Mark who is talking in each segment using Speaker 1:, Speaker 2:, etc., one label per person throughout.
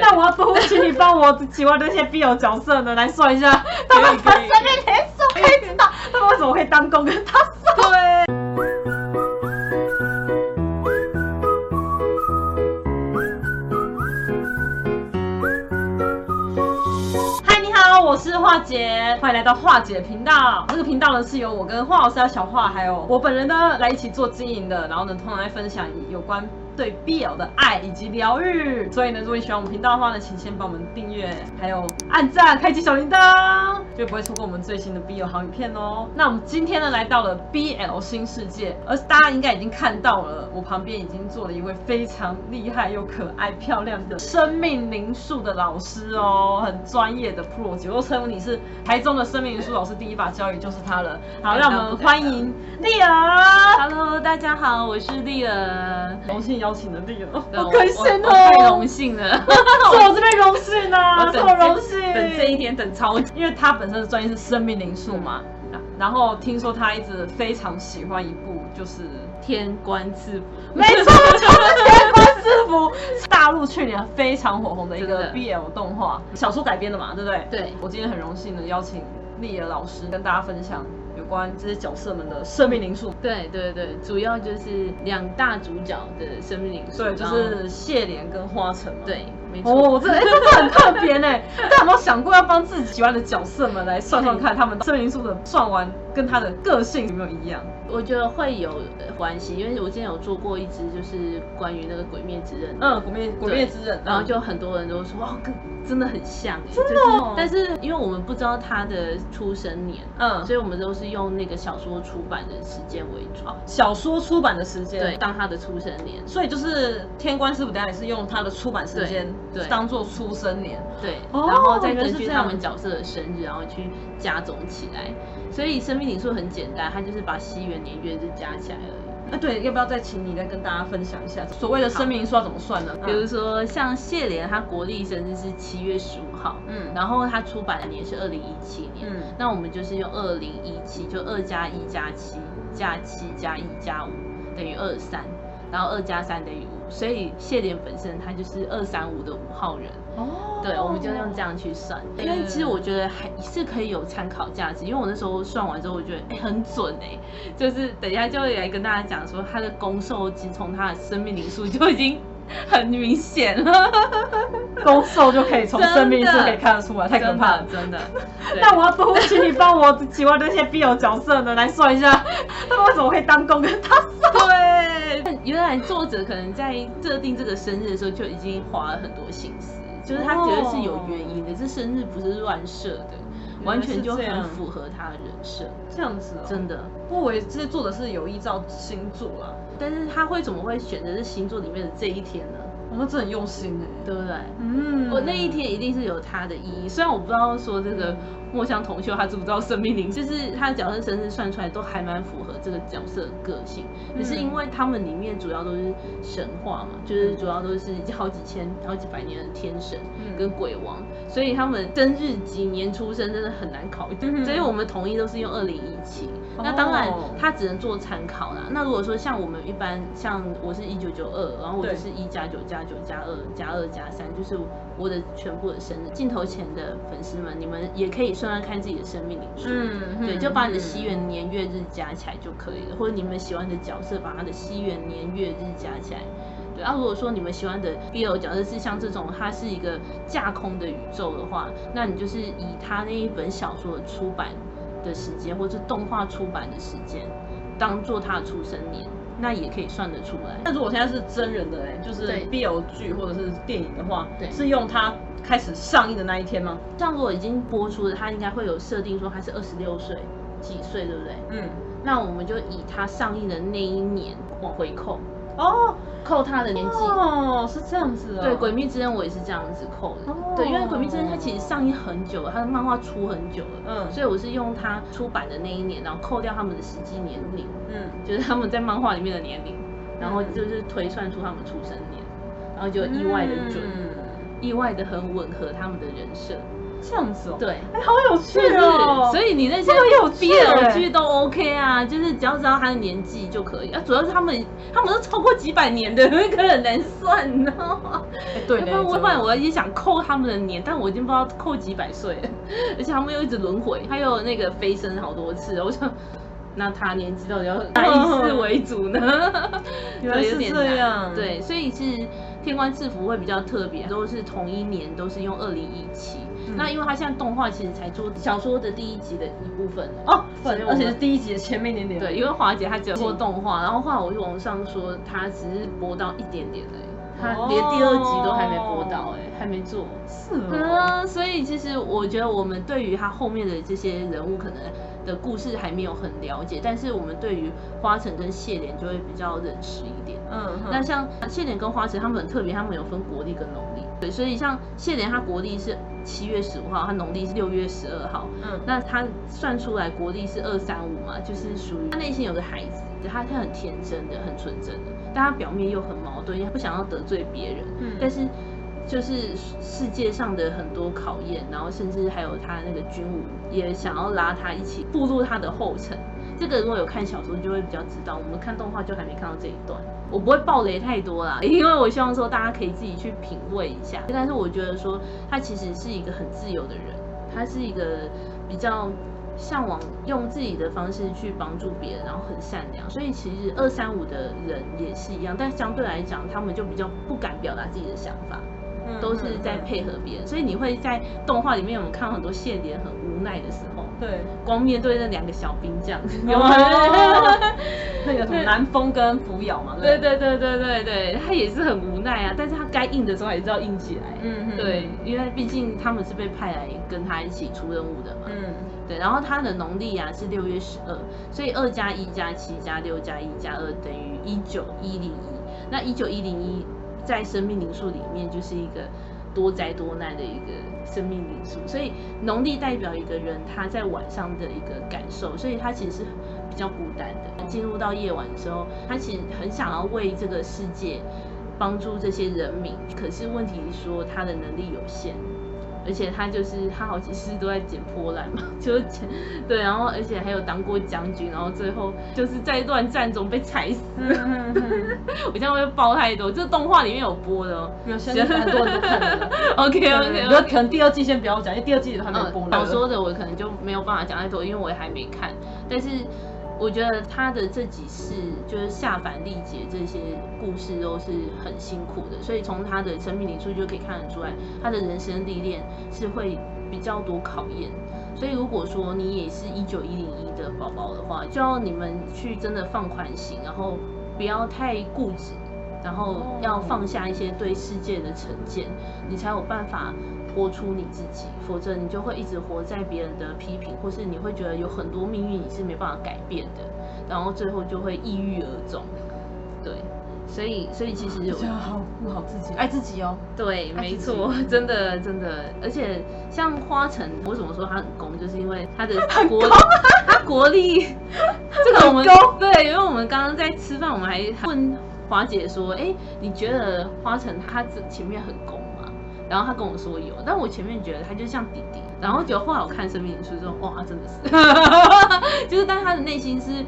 Speaker 1: 那我要多请你帮我喜欢那些 BL 角色呢，来算一下他们的生命灵数，可以知道他们为什么会当公跟他算。对。嗨，你好，我是华姐，欢迎来到华姐频道。这个频道呢是由我跟华老师、小华还有我本人呢来一起做经营的，然后呢通常来分享有关。对 BL 的爱以及疗愈，所以呢，如果你喜欢我们频道的话呢，请先帮我们订阅，还有按赞，开启小铃铛，就不会错过我们最新的 BL 好影片哦。那我们今天呢，来到了 BL 新世界，而大家应该已经看到了，我旁边已经坐了一位非常厉害又可爱漂亮的生命灵数的老师哦，很专业的 Pro 级，我称呼你是台中的生命灵数老师，第一把交椅就是他了。好，让我们欢迎丽儿。
Speaker 2: Hello，大家好，我是丽儿，
Speaker 1: 荣幸邀。邀请的丽儿，
Speaker 2: 好开心哦！太荣幸了，
Speaker 1: 是我这边荣幸啊，我荣幸。
Speaker 2: 等这一天等超久，
Speaker 1: 因为他本身的专业是生命灵数嘛，然后听说他一直非常喜欢一部就是《
Speaker 2: 天官赐福》，
Speaker 1: 没错，就是《天官赐福》，大陆去年非常火红的一个 BL 动画小说改编的嘛，对不对？
Speaker 2: 对，
Speaker 1: 我今天很荣幸的邀请丽儿老师跟大家分享。有关这些角色们的生命灵数，
Speaker 2: 对对对，主要就是两大主角的生命灵数，
Speaker 1: 对，就是谢莲跟花城嘛，
Speaker 2: 对，没错。
Speaker 1: 哦，这哎，这个很特别呢。大家有没有想过要帮自己喜欢的角色们来算算看，他们生命灵数的算完跟他的个性有没有一样？
Speaker 2: 我觉得会有关系，因为我之前有做过一支，就是关于那个鬼灭之刃，
Speaker 1: 嗯，鬼灭鬼灭之刃，
Speaker 2: 然后就很多人都说哇，真的很像，
Speaker 1: 真的。
Speaker 2: 但是因为我们不知道他的出生年，嗯，所以我们都是用那个小说出版的时间为主，
Speaker 1: 小说出版的时间，
Speaker 2: 对，当他的出生年，
Speaker 1: 所以就是天官师傅，等下也是用他的出版时间，对，当做出生年，
Speaker 2: 对，然后再根据他们角色的生日，然后去加总起来。所以生命理数很简单，它就是把西元年月日加起来而已。
Speaker 1: 啊，对，要不要再请你再跟大家分享一下所谓的生命灵数要怎么算呢？
Speaker 2: 比如说像谢莲，他国历生日是七月十五号，嗯，然后他出版的年是二零一七年，嗯，那我们就是用二零一七，就二加一加七加七加一加五等于二三，然后二加三等于五。所以谢莲本身他就是二三五的五号人哦，对，我们就用这样去算，因为其实我觉得还是可以有参考价值，因为我那时候算完之后，我觉得哎很准哎，就是等一下就会来跟大家讲说他的攻受，其实从他的生命灵数就已经很明显了，
Speaker 1: 攻受就可以从 生命灵数可以看得出来，太可怕了，
Speaker 2: 真的。
Speaker 1: 那我要多请你帮我喜欢那些 BL 角色呢来算一下，他们为什么会当攻跟他算？
Speaker 2: 对，原来作者可能在设定这个生日的时候就已经花了很多心思，就是他觉得是有原因的，这生日不是乱设的，完全就很符合他的人设。
Speaker 1: 这样子，哦
Speaker 2: 真的。
Speaker 1: 我以为这些作者是有意照星座啦，
Speaker 2: 但是他会怎么会选择是星座里面的这一天呢？
Speaker 1: 我们真的很用心哎，
Speaker 2: 对不对？嗯，我那一天一定是有它的意义，虽然我不知道说这个。墨香铜臭，他知不知道生命灵？就是他的角色生日算出来都还蛮符合这个角色的个性。可是因为他们里面主要都是神话嘛，就是主要都是好几千、好几百年的天神跟鬼王，所以他们生日几年出生真的很难考虑。所以我们统一都是用二零一七。那当然，他只能做参考啦。那如果说像我们一般，像我是一九九二，然后我就是一加九加九加二加二加三，就是我的全部的生日。镜头前的粉丝们，你们也可以。算算看自己的生命灵数，嗯，对，就把你的西元年月日加起来就可以了，或者你们喜欢的角色，把他的西元年月日加起来。对，啊，如果说你们喜欢的 BL 角色是像这种，它是一个架空的宇宙的话，那你就是以他那一本小说的出版的时间，或者是动画出版的时间，当做他的出生年，那也可以算得出来。
Speaker 1: 那如果现在是真人的哎，就是 BL 剧或者是电影的话，对，是用他。开始上映的那一天吗？
Speaker 2: 像如果已经播出了，他应该会有设定说他是二十六岁几岁，对不对？嗯，那我们就以他上映的那一年往回扣哦，扣他的年纪
Speaker 1: 哦，是这样子哦。
Speaker 2: 对，《鬼灭之刃》我也是这样子扣的。哦、对，因为《鬼灭之刃》它其实上映很久了，它的漫画出很久了，嗯，所以我是用它出版的那一年，然后扣掉他们的实际年龄，嗯，就是他们在漫画里面的年龄，然后就是推算出他们出生年，然后就意外的准。嗯意外的很吻合他们的人设，
Speaker 1: 这样子哦，
Speaker 2: 对，
Speaker 1: 哎，好有趣哦。
Speaker 2: 所以你那些 BL 剧都 OK 啊，就是只要知道他的年纪就可以啊。主要是他们他们都超过几百年的，那个很难算，你知道吗？
Speaker 1: 对，
Speaker 2: 要不然我后来我也想扣他们的年，但我已经不知道扣几百岁了，而且他们又一直轮回，还有那个飞升好多次，我想。那他年纪到底要哪 一次为主呢？
Speaker 1: 原来是这样。
Speaker 2: 对，所以是天官赐福会比较特别，都是同一年，都是用二零一七。那因为他现在动画其实才做小说的第一集的一部分
Speaker 1: 哦，而且是第一集的前面一点点。
Speaker 2: 对，因为华姐她只有做动画，然后后来我就网上说她只是播到一点点已。他连第二集都还没播到，哎，还没做。
Speaker 1: 是啊，
Speaker 2: 所以其实我觉得我们对于他后面的这些人物可能的故事还没有很了解，但是我们对于花城跟谢莲就会比较认识一点。嗯，那像谢莲跟花城他们很特别，他们有分国力跟农历。对，所以像谢莲他国历是七月十五号，他农历是六月十二号。嗯，那他算出来国历是二三五嘛，就是属于他内心有个孩子。他是很天真的，很纯真的，但他表面又很矛盾，他不想要得罪别人。嗯，但是就是世界上的很多考验，然后甚至还有他那个军武也想要拉他一起步入他的后尘。这个如果有看小说，就会比较知道。我们看动画就还没看到这一段，我不会爆雷太多啦，因为我希望说大家可以自己去品味一下。但是我觉得说他其实是一个很自由的人，他是一个比较。向往用自己的方式去帮助别人，然后很善良，所以其实二三五的人也是一样，但相对来讲，他们就比较不敢表达自己的想法，都是在配合别人。所以你会在动画里面，我们看到很多谢莲很无奈的时候，对，光面对那两个小兵这样子，有吗？
Speaker 1: 那个什么南风跟扶摇嘛，
Speaker 2: 对对对对对对，他也是很无奈啊，但是他该硬的时候也是要硬起来，嗯，对，因为毕竟他们是被派来跟他一起出任务的嘛，嗯。对，然后他的农历啊是六月十二，所以二加一加七加六加一加二等于一九一零一。那一九一零一在生命灵数里面就是一个多灾多难的一个生命因素，所以农历代表一个人他在晚上的一个感受，所以他其实是比较孤单的。进入到夜晚的时候，他其实很想要为这个世界帮助这些人民，可是问题是说他的能力有限。而且他就是他好几次都在捡破烂嘛，就是捡对，然后而且还有当过将军，然后最后就是在一段战中被踩死。我这样会爆太多，这动画里面有播的哦，有现在很多人都看了。OK OK，
Speaker 1: 那可能第二季先不要讲，因为第二季都还没有播。
Speaker 2: 小说的我可能就没有办法讲太多，因为我也还没看，但是。我觉得他的这几世就是下凡历劫这些故事都是很辛苦的，所以从他的生命灵数就可以看得出来，他的人生历练是会比较多考验。所以如果说你也是一九一零一的宝宝的话，就要你们去真的放宽心，然后不要太固执，然后要放下一些对世界的成见，你才有办法。活出你自己，否则你就会一直活在别人的批评，或是你会觉得有很多命运你是没办法改变的，然后最后就会抑郁而终。对，所以所以其实就
Speaker 1: 要好顾好自己，爱自己哦。
Speaker 2: 对，没错，真的真的，而且像花城，为什么说他很攻，就是因为他的国他国力，这个我们对，因为我们刚刚在吃饭，我们还问华姐说，哎，你觉得花城他这前面很攻？然后他跟我说有，但我前面觉得他就像弟弟，然后结果后来我看生命书之后，哇，真的是，就是但他的内心是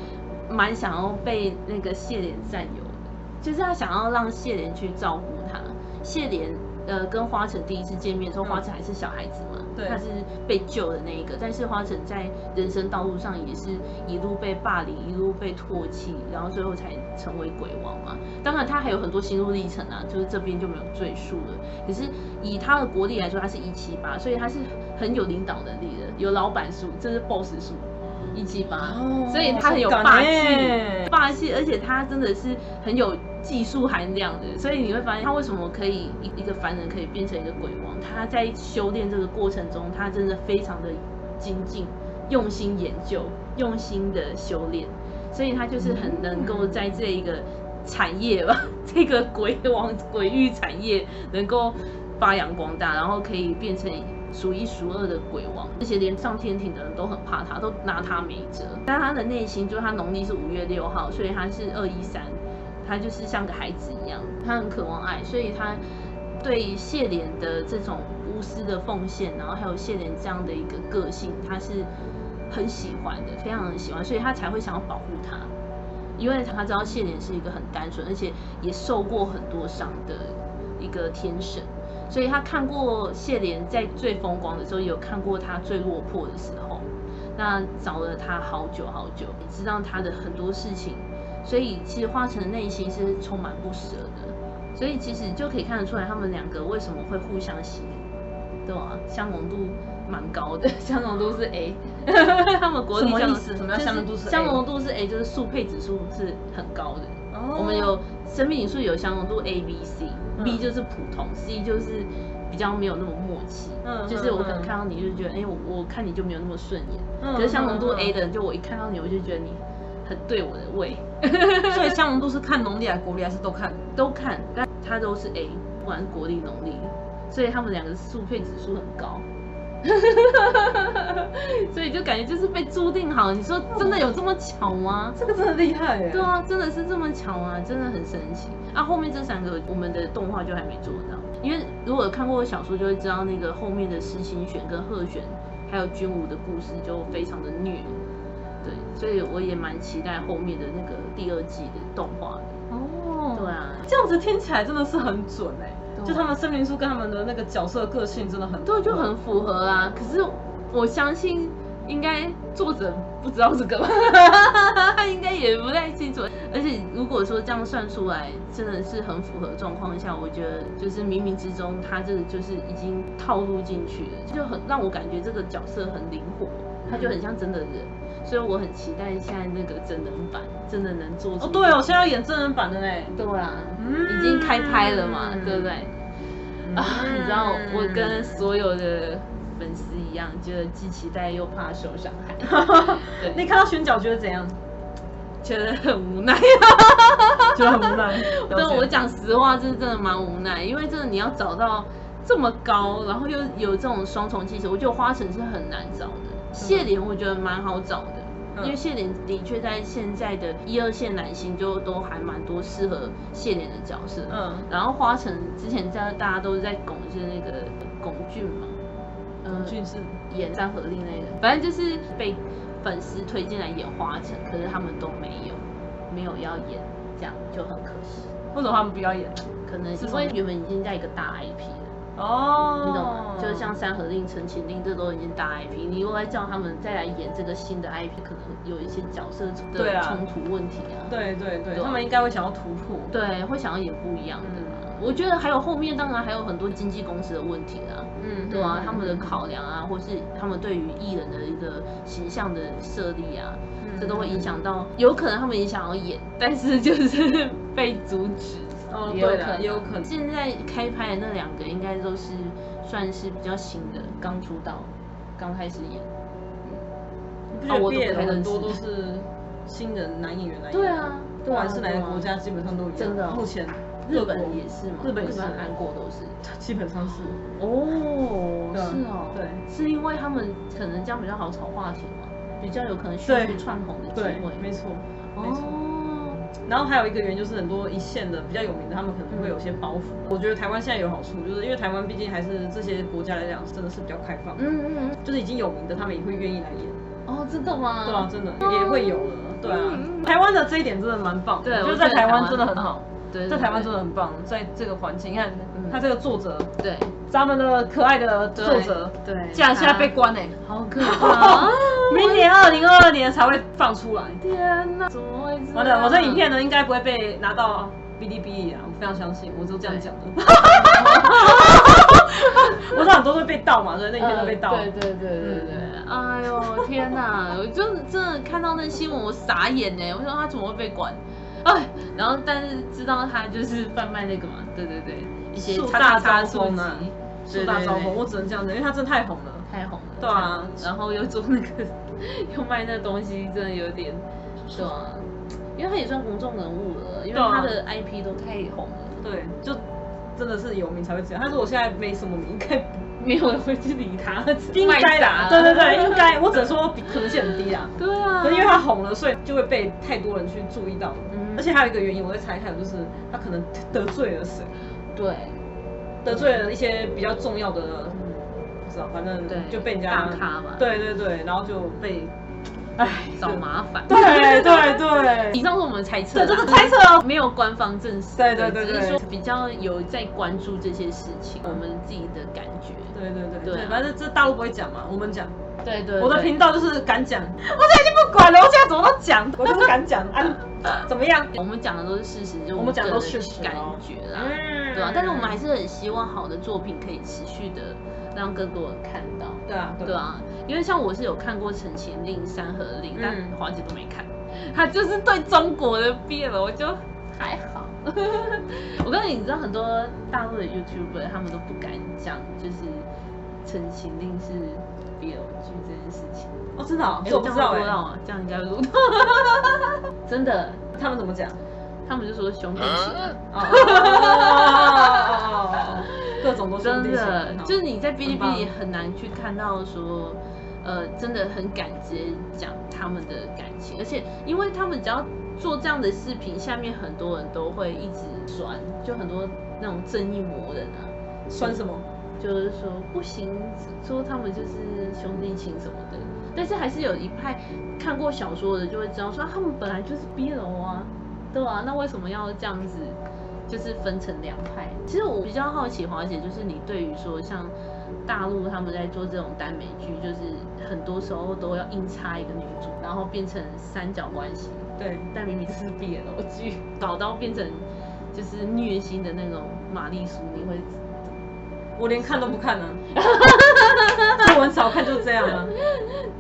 Speaker 2: 蛮想要被那个谢莲占有的，就是他想要让谢莲去照顾他，谢莲。呃，跟花城第一次见面的时候，花城还是小孩子嘛，对，他是被救的那一个。但是花城在人生道路上也是一路被霸凌，一路被唾弃，然后最后才成为鬼王嘛。当然他还有很多心路历程啊，就是这边就没有赘述了。可是以他的国力来说，他是一七八，所以他是很有领导能力的，有老板数，这是 boss 数。一七八，所以他很有霸气，霸气，而且他真的是很有技术含量的，所以你会发现他为什么可以一一个凡人可以变成一个鬼王，他在修炼这个过程中，他真的非常的精进，用心研究，用心的修炼，所以他就是很能够在这一个产业吧，这个鬼王鬼域产业能够发扬光大，然后可以变成。数一数二的鬼王，这些连上天庭的人都很怕他，都拿他没辙。但他的内心，就是他农历是五月六号，所以他是二一三，他就是像个孩子一样，他很渴望爱，所以他对谢莲的这种无私的奉献，然后还有谢莲这样的一个个性，他是很喜欢的，非常的喜欢，所以他才会想要保护他，因为他知道谢莲是一个很单纯，而且也受过很多伤的一个天神，所以他看过谢莲在最风光的时候，也有看过他最落魄的时候，那找了他好久好久，也知道他的很多事情，所以其实花城的内心是充满不舍的。所以其实就可以看得出来，他们两个为什么会互相吸引，对吧？相容度蛮高的，相容度是 A。他们国力
Speaker 1: 什么意思？什么叫相容度是 A？
Speaker 2: 相容度是 A，就是速配指数是很高的。哦。我们有生命灵数有相容度 A、B、C，B 就是普通，C 就是比较没有那么默契。嗯。就是我可能看到你就觉得，哎，我我看你就没有那么顺眼。嗯。可是相容度 A 的人，就我一看到你，我就觉得你。很对我的胃，
Speaker 1: 所以相容度是看农历还是国历，还是都看？
Speaker 2: 都看，但它都是 A，不管是国历农历，所以他们两个速配指数很高，所以就感觉就是被注定好。你说真的有这么巧吗？
Speaker 1: 这个真的厉害耶！
Speaker 2: 对啊，真的是这么巧啊，真的很神奇。啊，后面这三个我们的动画就还没做到，因为如果有看过小说就会知道，那个后面的石清玄跟贺玄还有君武的故事就非常的虐。对，所以我也蛮期待后面的那个第二季的动画的。哦，对啊，
Speaker 1: 这样子听起来真的是很准哎，对就他们生命书跟他们的那个角色个性真的很
Speaker 2: 对，就很符合啊。可是我相信，应该作者不知道这个吧？他应该也不太清楚。而且如果说这样算出来，真的是很符合状况下，我觉得就是冥冥之中，他这个就是已经套路进去了，就很让我感觉这个角色很灵活，他就很像真的人。嗯所以我很期待现在那个真人版真的能做出。
Speaker 1: 哦，对哦，现在要演真人版的嘞。
Speaker 2: 对啊，嗯、已经开拍了嘛，嗯、对不对？嗯、啊，你知道我跟所有的粉丝一样，觉得既期待又怕受伤害。对
Speaker 1: 你看到选角觉得怎样？
Speaker 2: 觉得很无奈，
Speaker 1: 觉得很无奈。
Speaker 2: 对，我讲实话，这是真的蛮无奈，因为真的你要找到这么高，然后又有这种双重气质，我觉得花城是很难找的。谢莲我觉得蛮好找的，嗯、因为谢莲的确在现在的一二线男星就都还蛮多适合谢莲的角色。嗯，然后花城之前在大家都是在拱就是那个龚俊嘛，
Speaker 1: 龚俊是
Speaker 2: 演张合令那个，反正就是被粉丝推荐来演花城，可是他们都没有没有要演，这样就很可惜。
Speaker 1: 为什么他们不要演？
Speaker 2: 可能是因为原本已经在一个大 IP 了。
Speaker 1: 哦，
Speaker 2: 你懂吗？就是像《山河令》《陈情令》，这都已经大 IP，你又来叫他们再来演这个新的 IP，可能有一些角色的冲突问题啊。
Speaker 1: 对对对，他们应该会想要突破，
Speaker 2: 对，会想要演不一样的。我觉得还有后面当然还有很多经纪公司的问题啊，嗯，对啊，他们的考量啊，或是他们对于艺人的一个形象的设立啊，这都会影响到，有可能他们也想要演，但是就是被阻止。
Speaker 1: 哦，对了，也有可能。
Speaker 2: 现在开拍的那两个应该都是算是比较新的，刚出道，刚开始演。
Speaker 1: 嗯，啊，我都很多都是新人男演员来演。
Speaker 2: 对啊，
Speaker 1: 不管是哪个国家，基本上都有。
Speaker 2: 真的，
Speaker 1: 目前
Speaker 2: 日本也是嘛？
Speaker 1: 日本也是，
Speaker 2: 韩国都是，
Speaker 1: 基本上是。
Speaker 2: 哦，是哦，
Speaker 1: 对，
Speaker 2: 是因为他们可能这样比较好炒话题嘛，比较有可能迅速窜红的机会。
Speaker 1: 没错，没错。然后还有一个原因就是很多一线的比较有名的，他们可能会有些包袱。嗯、我觉得台湾现在有好处，就是因为台湾毕竟还是这些国家来讲真的是比较开放。嗯嗯嗯，就是已经有名的，他们也会愿意来演。
Speaker 2: 哦，真的吗？
Speaker 1: 对啊，真的、哦、也会有的。对啊，嗯、台湾的这一点真的蛮棒。对，就是在台湾真的很好。对，在台湾真的很棒，在这个环境，你看他这个作者，对，咱们的可爱的作者，对，竟然现在被关哎，
Speaker 2: 好可怕！
Speaker 1: 明年二零二二年才会放出来。
Speaker 2: 天哪，怎么会？
Speaker 1: 完了，我这影片呢，应该不会被拿到哔哩哔哩啊，我非常相信，我就这样讲的。我知道很多会被盗嘛，所以那影片都被盗。
Speaker 2: 对对对对对，哎呦天哪，我就真的看到那新闻，我傻眼呢，我说他怎么会被关？哎，然后但是知道他就是贩卖那个嘛，对对对，一些
Speaker 1: 树大招风啊，树大招风，我只能这样子，因为他真的太红了，
Speaker 2: 太红了，
Speaker 1: 对啊，
Speaker 2: 然后又做那个，又卖那东西，真的有点，对啊，因为他也算公众人物了，因为他的 IP 都太红了，
Speaker 1: 对，就真的是有名才会这样，他说我现在没什么名，应该
Speaker 2: 没有人会去理他，
Speaker 1: 应该的，对对对，应该，我只能说可能性很低啊，
Speaker 2: 对啊，
Speaker 1: 因为他红了，所以就会被太多人去注意到，嗯。而且还有一个原因，我在猜，还有就是他可能得罪了谁？
Speaker 2: 对，
Speaker 1: 得罪了一些比较重要的，不知道，反正就被人家
Speaker 2: 大咖嘛。
Speaker 1: 对对对，然后就被。哎，
Speaker 2: 找麻烦。
Speaker 1: 对对对，
Speaker 2: 以上是我们猜测，
Speaker 1: 对，这个猜测哦，
Speaker 2: 没有官方证实。
Speaker 1: 对对对，
Speaker 2: 只是说比较有在关注这些事情，我们自己的感觉。
Speaker 1: 对对对对，反正这大陆不会讲嘛，我们讲。
Speaker 2: 对对，
Speaker 1: 我的频道就是敢讲，我现在已经不管了，我现在怎么都讲，我就是敢讲啊，怎么样？
Speaker 2: 我们讲的都是事实，就
Speaker 1: 我们讲的都是感
Speaker 2: 觉啦，对啊，但是我们还是很希望好的作品可以持续的让更多人看到。
Speaker 1: 对啊，
Speaker 2: 对啊。因为像我是有看过《陈情令》《山河令》，但华姐都没看。她就是对中国的变了我就还好。我告诉你，你知道很多大陆的 YouTuber 他们都不敢讲，就是《陈情令》是 BL 剧这件事情。
Speaker 1: 哦，真的？我不知道哎。
Speaker 2: 这样应该录到。真的？
Speaker 1: 他们怎么讲？
Speaker 2: 他们就说兄弟情。
Speaker 1: 各种都
Speaker 2: 真的，就是你在哔哩哔哩很难去看到说。呃，真的很敢直接讲他们的感情，而且因为他们只要做这样的视频，下面很多人都会一直酸，就很多那种正义魔人啊，
Speaker 1: 酸什么？
Speaker 2: 就是说不行，说他们就是兄弟情什么的。但是还是有一派看过小说的就会知道说他们本来就是 B 楼啊，对啊，那为什么要这样子？就是分成两派。其实我比较好奇华姐，就是你对于说像。大陆他们在做这种耽美剧，就是很多时候都要硬插一个女主，然后变成三角关系。
Speaker 1: 对，
Speaker 2: 但明明是 BL 剧，搞到变成就是虐心的那种玛丽苏，你会？
Speaker 1: 我连看都不看呢、啊。我很少看，就是这样啊。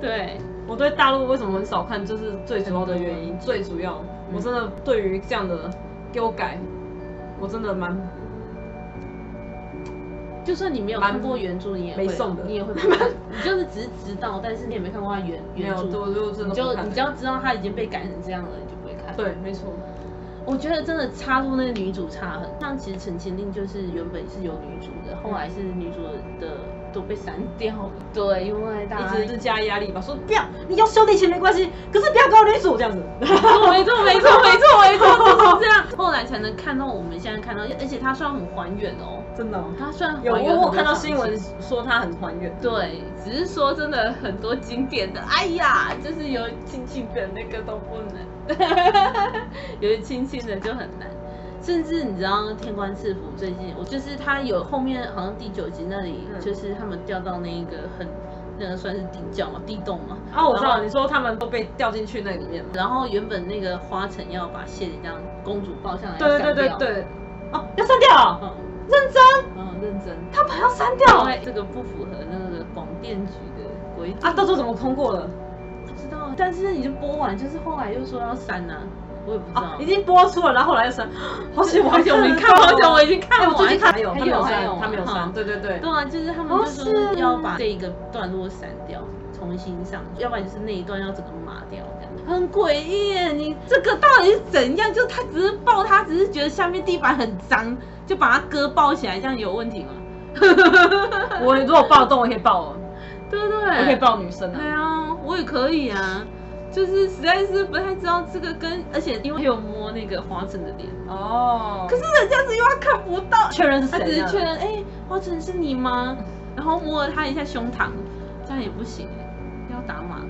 Speaker 2: 对，
Speaker 1: 我对大陆为什么很少看，就是最主要的原因。最主要，我真的对于这样的给我改，我真的蛮。
Speaker 2: 就算你没有看过原著，你也会，你也会看。你就是只是知道，但是你也没看过他原原著，你就你只要知道他已经被改成这样了，你就不会看。
Speaker 1: 对，没错。
Speaker 2: 我觉得真的插入那个女主差很，像其实《陈情令》就是原本是有女主的，后来是女主的都被删掉了。对，因为大家
Speaker 1: 一直是加压力吧，说不要，你要兄弟情没关系，可是不要搞女主这样子。
Speaker 2: 没错，没错，没错，没错，就是这样。后来才能看到我们现在看到，而且它算很还原哦。
Speaker 1: 真的，
Speaker 2: 他算
Speaker 1: 有，我看到新闻说他很还原。
Speaker 2: 对，只是说真的很多经典的，哎呀，就是有亲亲的那个都不能，有亲亲的就很难。甚至你知道《天官赐福》最近，我就是他有后面好像第九集那里，就是他们掉到那一个很那个算是地窖嘛，地洞嘛。
Speaker 1: 啊，我知道，你说他们都被掉进去那里面。
Speaker 2: 然后原本那个花城要把谢里这样公主抱下来，
Speaker 1: 对对对对，哦，要删掉。嗯认真，
Speaker 2: 嗯，认真。
Speaker 1: 他把它删掉，
Speaker 2: 因为这个不符合那个广电局的规定。
Speaker 1: 啊，到时候怎么通过了？
Speaker 2: 不知道，但是已经播完，就是后来又说要删呢，我也不知道。
Speaker 1: 已经播出了，然后后来又删。好久
Speaker 2: 好久没看，好久我已经看完。
Speaker 1: 还有，还有，还有，他没有删。对对对。
Speaker 2: 对啊，就是他们就说要把这一个段落删掉，重新上，要不然就是那一段要整个抹掉，这样。很诡异，你这个到底是怎样？就他只是抱，他只是觉得下面地板很脏。就把他哥抱起来，这样有问题吗？
Speaker 1: 我如果抱动，我可以抱，
Speaker 2: 对不对？
Speaker 1: 我可以抱女生啊。
Speaker 2: 对啊，我也可以啊。就是实在是不太知道这个跟，而且因为有摸那个华晨的脸
Speaker 1: 哦。
Speaker 2: 可是人家是因为他看不到，
Speaker 1: 确认是谁？
Speaker 2: 他只是确认，哎、欸，花城是你吗？然后摸了他一下胸膛，这样也不行，要打码。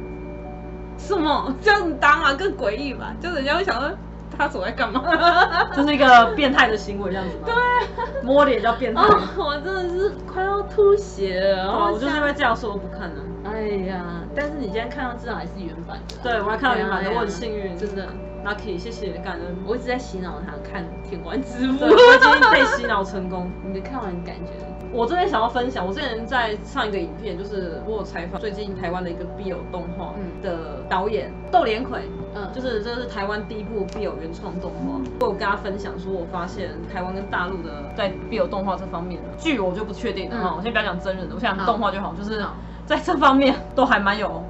Speaker 2: 什么？这样子打码更诡异吧？就人家会想说。他走在干嘛？
Speaker 1: 这是一个变态的行为，这样子吗？
Speaker 2: 对，
Speaker 1: 摸脸叫变态。
Speaker 2: 我真的是快要吐血了。
Speaker 1: 哦，我就是因为这样说我不看了。
Speaker 2: 哎呀，但是你今天看到至少还是原版的。
Speaker 1: 对，我还看到原版的，我很幸运，
Speaker 2: 真的。
Speaker 1: Lucky，谢谢感恩。
Speaker 2: 我一直在洗脑他看《天官赐福》，
Speaker 1: 我今天被洗脑成功。
Speaker 2: 你看完感觉？
Speaker 1: 我这边想要分享，我之前在上一个影片，就是我有采访最近台湾的一个 BL 动画的导演窦连魁，嗯，就是这是台湾第一部 BL 原创动画。我有跟他分享说，我发现台湾跟大陆的在 BL 动画这方面的剧，我就不确定了哈。我先不要讲真人的，我想动画就好，就是在这方面都还蛮有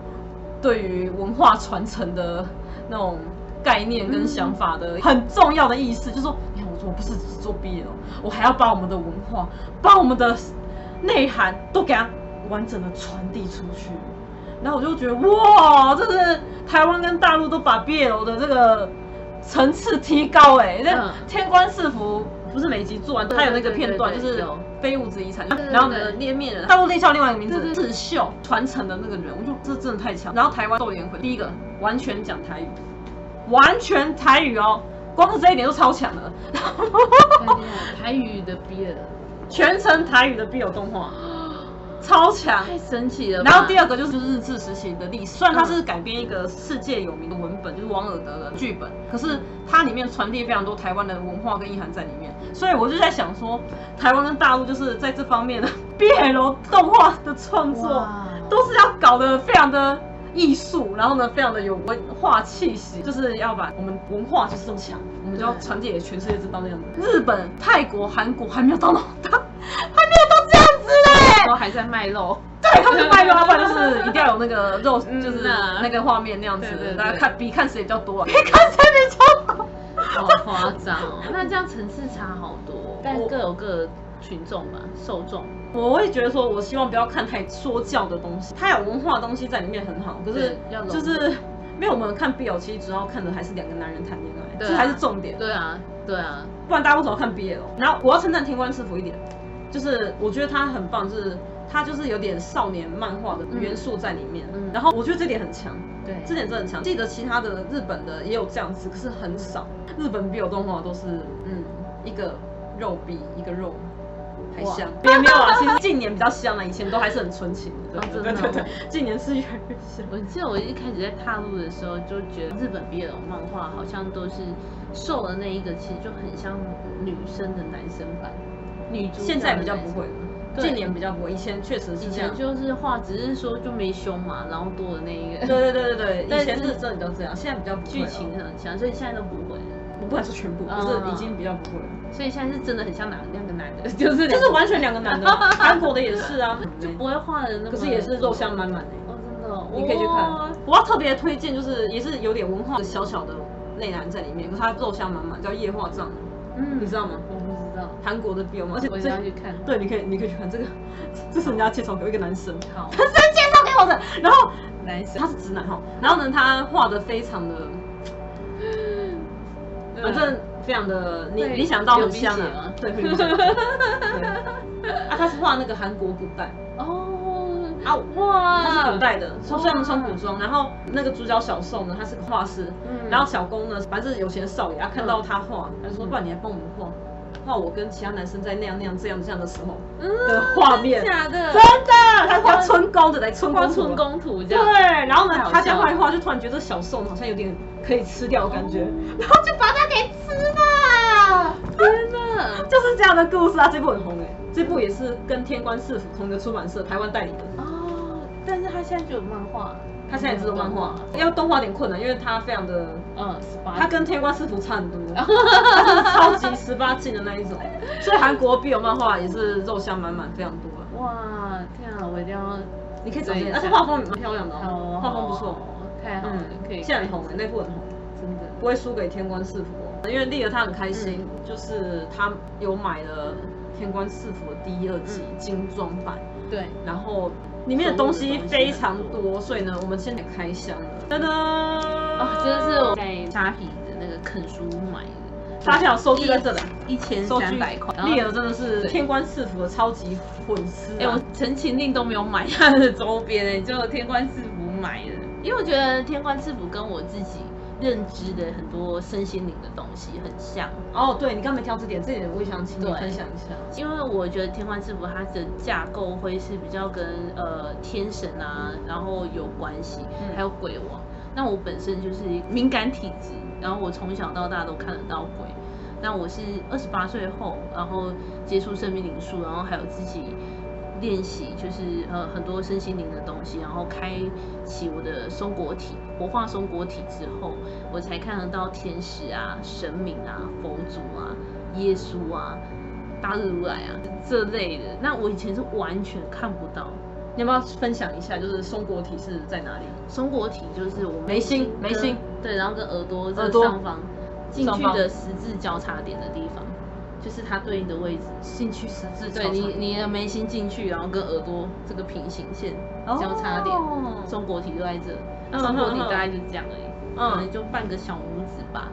Speaker 1: 对于文化传承的那种概念跟想法的很重要的意思，就是说。我我不是只是做 BL，我还要把我们的文化，把我们的内涵都给它完整的传递出去。然后我就觉得，哇，这是台湾跟大陆都把 BL 的这个层次提高哎。那《天官赐福》不是每集做完，它有那个片段，就是非物
Speaker 2: 质遗产。
Speaker 1: 然后呢，捏面人，大陆内叫另外一个名字，刺绣传承的那个人，我就这真的太强。然后台湾豆莲辉，第一个完全讲台语，完全台语哦，光是这一点都超强的。
Speaker 2: 台语的 BL，
Speaker 1: 全程台语的 BL 动画。超强，
Speaker 2: 太神奇了。
Speaker 1: 然后第二个就是日治时期的历史，虽然它是改编一个世界有名的文本，就是王尔德的剧本，可是它里面传递非常多台湾的文化跟意涵在里面。所以我就在想说，台湾跟大陆就是在这方面的 BL 动画的创作，都是要搞得非常的艺术，然后呢，非常的有文化气息，就是要把我们文化就是这么强，我们就要传递给全世界知道那样子。日本、泰国、韩国还没有到那么大，还没有到这样子嘞，
Speaker 2: 都还在卖肉。
Speaker 1: 对，他们卖肉，要不然就是一定要有那个肉，就是那个画面那样子，大家看比看谁比较多，比看谁比较多。
Speaker 2: 好夸张哦，那这样层次差好多，但各有各群众嘛，受众。
Speaker 1: 我会觉得说，我希望不要看太说教的东西，它有文化的东西在里面很好，可是就是没有我们看 BL，其实主要看的还是两个男人谈恋爱，这才是重点。
Speaker 2: 对啊，对啊，不
Speaker 1: 然大家为什么要看 BL？然后我要称赞天官赐福一点，就是我觉得他很棒，就是他就是有点少年漫画的元素在里面，然后我觉得这点很强，对，这点真的很强。记得其他的日本的也有这样子，可是很少。日本 BL 动画都是嗯一个肉比一个肉。还香，也没有啊。其实近年比较香了，以前都还是很纯情的。对对对，近年是越来越香。
Speaker 2: 我记得我一开始在踏入的时候，就觉得日本 BL 漫画好像都是瘦的那一个，其实就很像女生的男生版。女主
Speaker 1: 现在比较不会了，近年比较不会，以前确实是。
Speaker 2: 以前就是画，只是说就没胸嘛，然后多的那一个。
Speaker 1: 对对对对对，以前是真的都这样，现在比较
Speaker 2: 剧情很强，所以现在都不会。
Speaker 1: 我不敢说全部，就是已经比较不会了。
Speaker 2: 所以现在是真的很像两两个男的，就是
Speaker 1: 就是完全两个男的。韩国的也是啊，
Speaker 2: 就不会画的那么。
Speaker 1: 可是也是肉香满满的。
Speaker 2: 哦，真的，
Speaker 1: 你可以去看。我要特别推荐，就是也是有点文化的小小的内涵在里面，可是它肉香满满，叫夜话帐。嗯，你知道吗？
Speaker 2: 我不知道。
Speaker 1: 韩国的 BL 吗？而且
Speaker 2: 我一定要去看。
Speaker 1: 对，你可以，你可以去看这个。这是人家介绍给我一个男生，男生 介绍给我的。然后
Speaker 2: 男生
Speaker 1: 他是直男哈，然后呢，他画的非常的，反正。非常的，你你想到很像啊，对，对，啊，他是画那个韩国古代。哦，啊哇，他是古代的，他虽然穿古装，然后那个主角小宋呢，他是个画师，然后小公呢，反正是有钱少爷，他看到他画，他就说，不然你来帮我们画，画我跟其他男生在那样那样这样这样的时候的画面，
Speaker 2: 假的，
Speaker 1: 真的，他画春宫的，来春宫图，
Speaker 2: 春宫图这样，
Speaker 1: 对，然后呢，他这样画一画，就突然觉得小宋好像有点可以吃掉的感觉，然后就把他给吃了。天哪，就是这样的故事啊！这部很红哎，这部也是跟天官赐福同一个出版社台湾代理的。
Speaker 2: 哦。但是他现在就有漫画，
Speaker 1: 他现在只有漫画，要动画有点困难，因为他非常的
Speaker 2: 嗯，
Speaker 1: 他跟天官赐福差很多，他是超级十八禁的那一种。所以韩国必有漫画也是肉香满满，非常多。
Speaker 2: 哇，天啊，我一定要，
Speaker 1: 你可以找一下，而且画风也蛮漂亮的哦，画风不错，
Speaker 2: 太好了，可以。
Speaker 1: 现在很红哎，那部很红，真的。不会输给天官赐福。因为丽儿她很开心，嗯、就是她有买了《天官赐福》的第一、二季精装版，
Speaker 2: 对，
Speaker 1: 然后里面的东西非常多，所以呢，我们现在开箱了，噔噔，
Speaker 2: 啊，这个是我在虾皮的那个啃书买的，
Speaker 1: 发票收据在这里，
Speaker 2: 一千三百块。
Speaker 1: 丽儿真的是《天官赐福》的超级粉丝，
Speaker 2: 哎，我陈情令都没有买他的周边，哎，就《天官赐福》买的，因为我觉得《天官赐福》跟我自己。认知的很多身心灵的东西很像
Speaker 1: 哦，对，你刚没挑这点，这点我也想请你分享一下。
Speaker 2: 因为我觉得天官赐福它的架构会是比较跟呃天神啊，然后有关系，还有鬼王。那我本身就是敏感体质，然后我从小到大都看得到鬼。那我是二十八岁后，然后接触生命灵数，然后还有自己。练习就是呃很多身心灵的东西，然后开启我的松果体，活化松果体之后，我才看得到天使啊、神明啊、佛祖啊、耶稣啊、大日如来啊这类的。那我以前是完全看不到。
Speaker 1: 你要不要分享一下，就是松果体是在哪里？
Speaker 2: 松果体就是我们
Speaker 1: 眉心，眉心
Speaker 2: 对，然后跟耳朵这上方进去的十字交叉点的地方。就是它对应的位置，进去十字，对你你的眉心进去，然后跟耳朵这个平行线交叉点，松果体就在这，松果体大概就这样而已，可能就半个小拇指吧，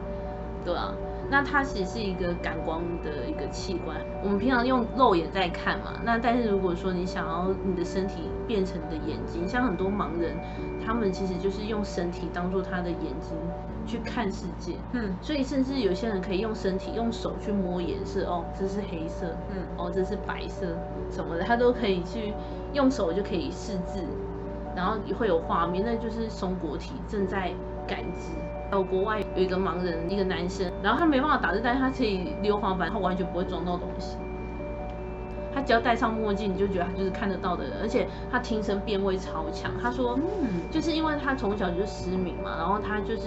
Speaker 2: 对啊。那它其实是一个感光的一个器官，我们平常用肉眼在看嘛。那但是如果说你想要你的身体变成你的眼睛，像很多盲人，他们其实就是用身体当做他的眼睛去看世界。嗯，所以甚至有些人可以用身体用手去摸颜色，哦，这是黑色，嗯，哦，这是白色什么的，他都可以去用手就可以识字，然后会有画面，那就是松果体正在感知。还有国外有一个盲人，一个男生，然后他没办法打字，但是他可以溜滑板，他完全不会撞到东西。他只要戴上墨镜，你就觉得他就是看得到的人，而且他听声辨位超强。他说，嗯，就是因为他从小就失明嘛，然后他就是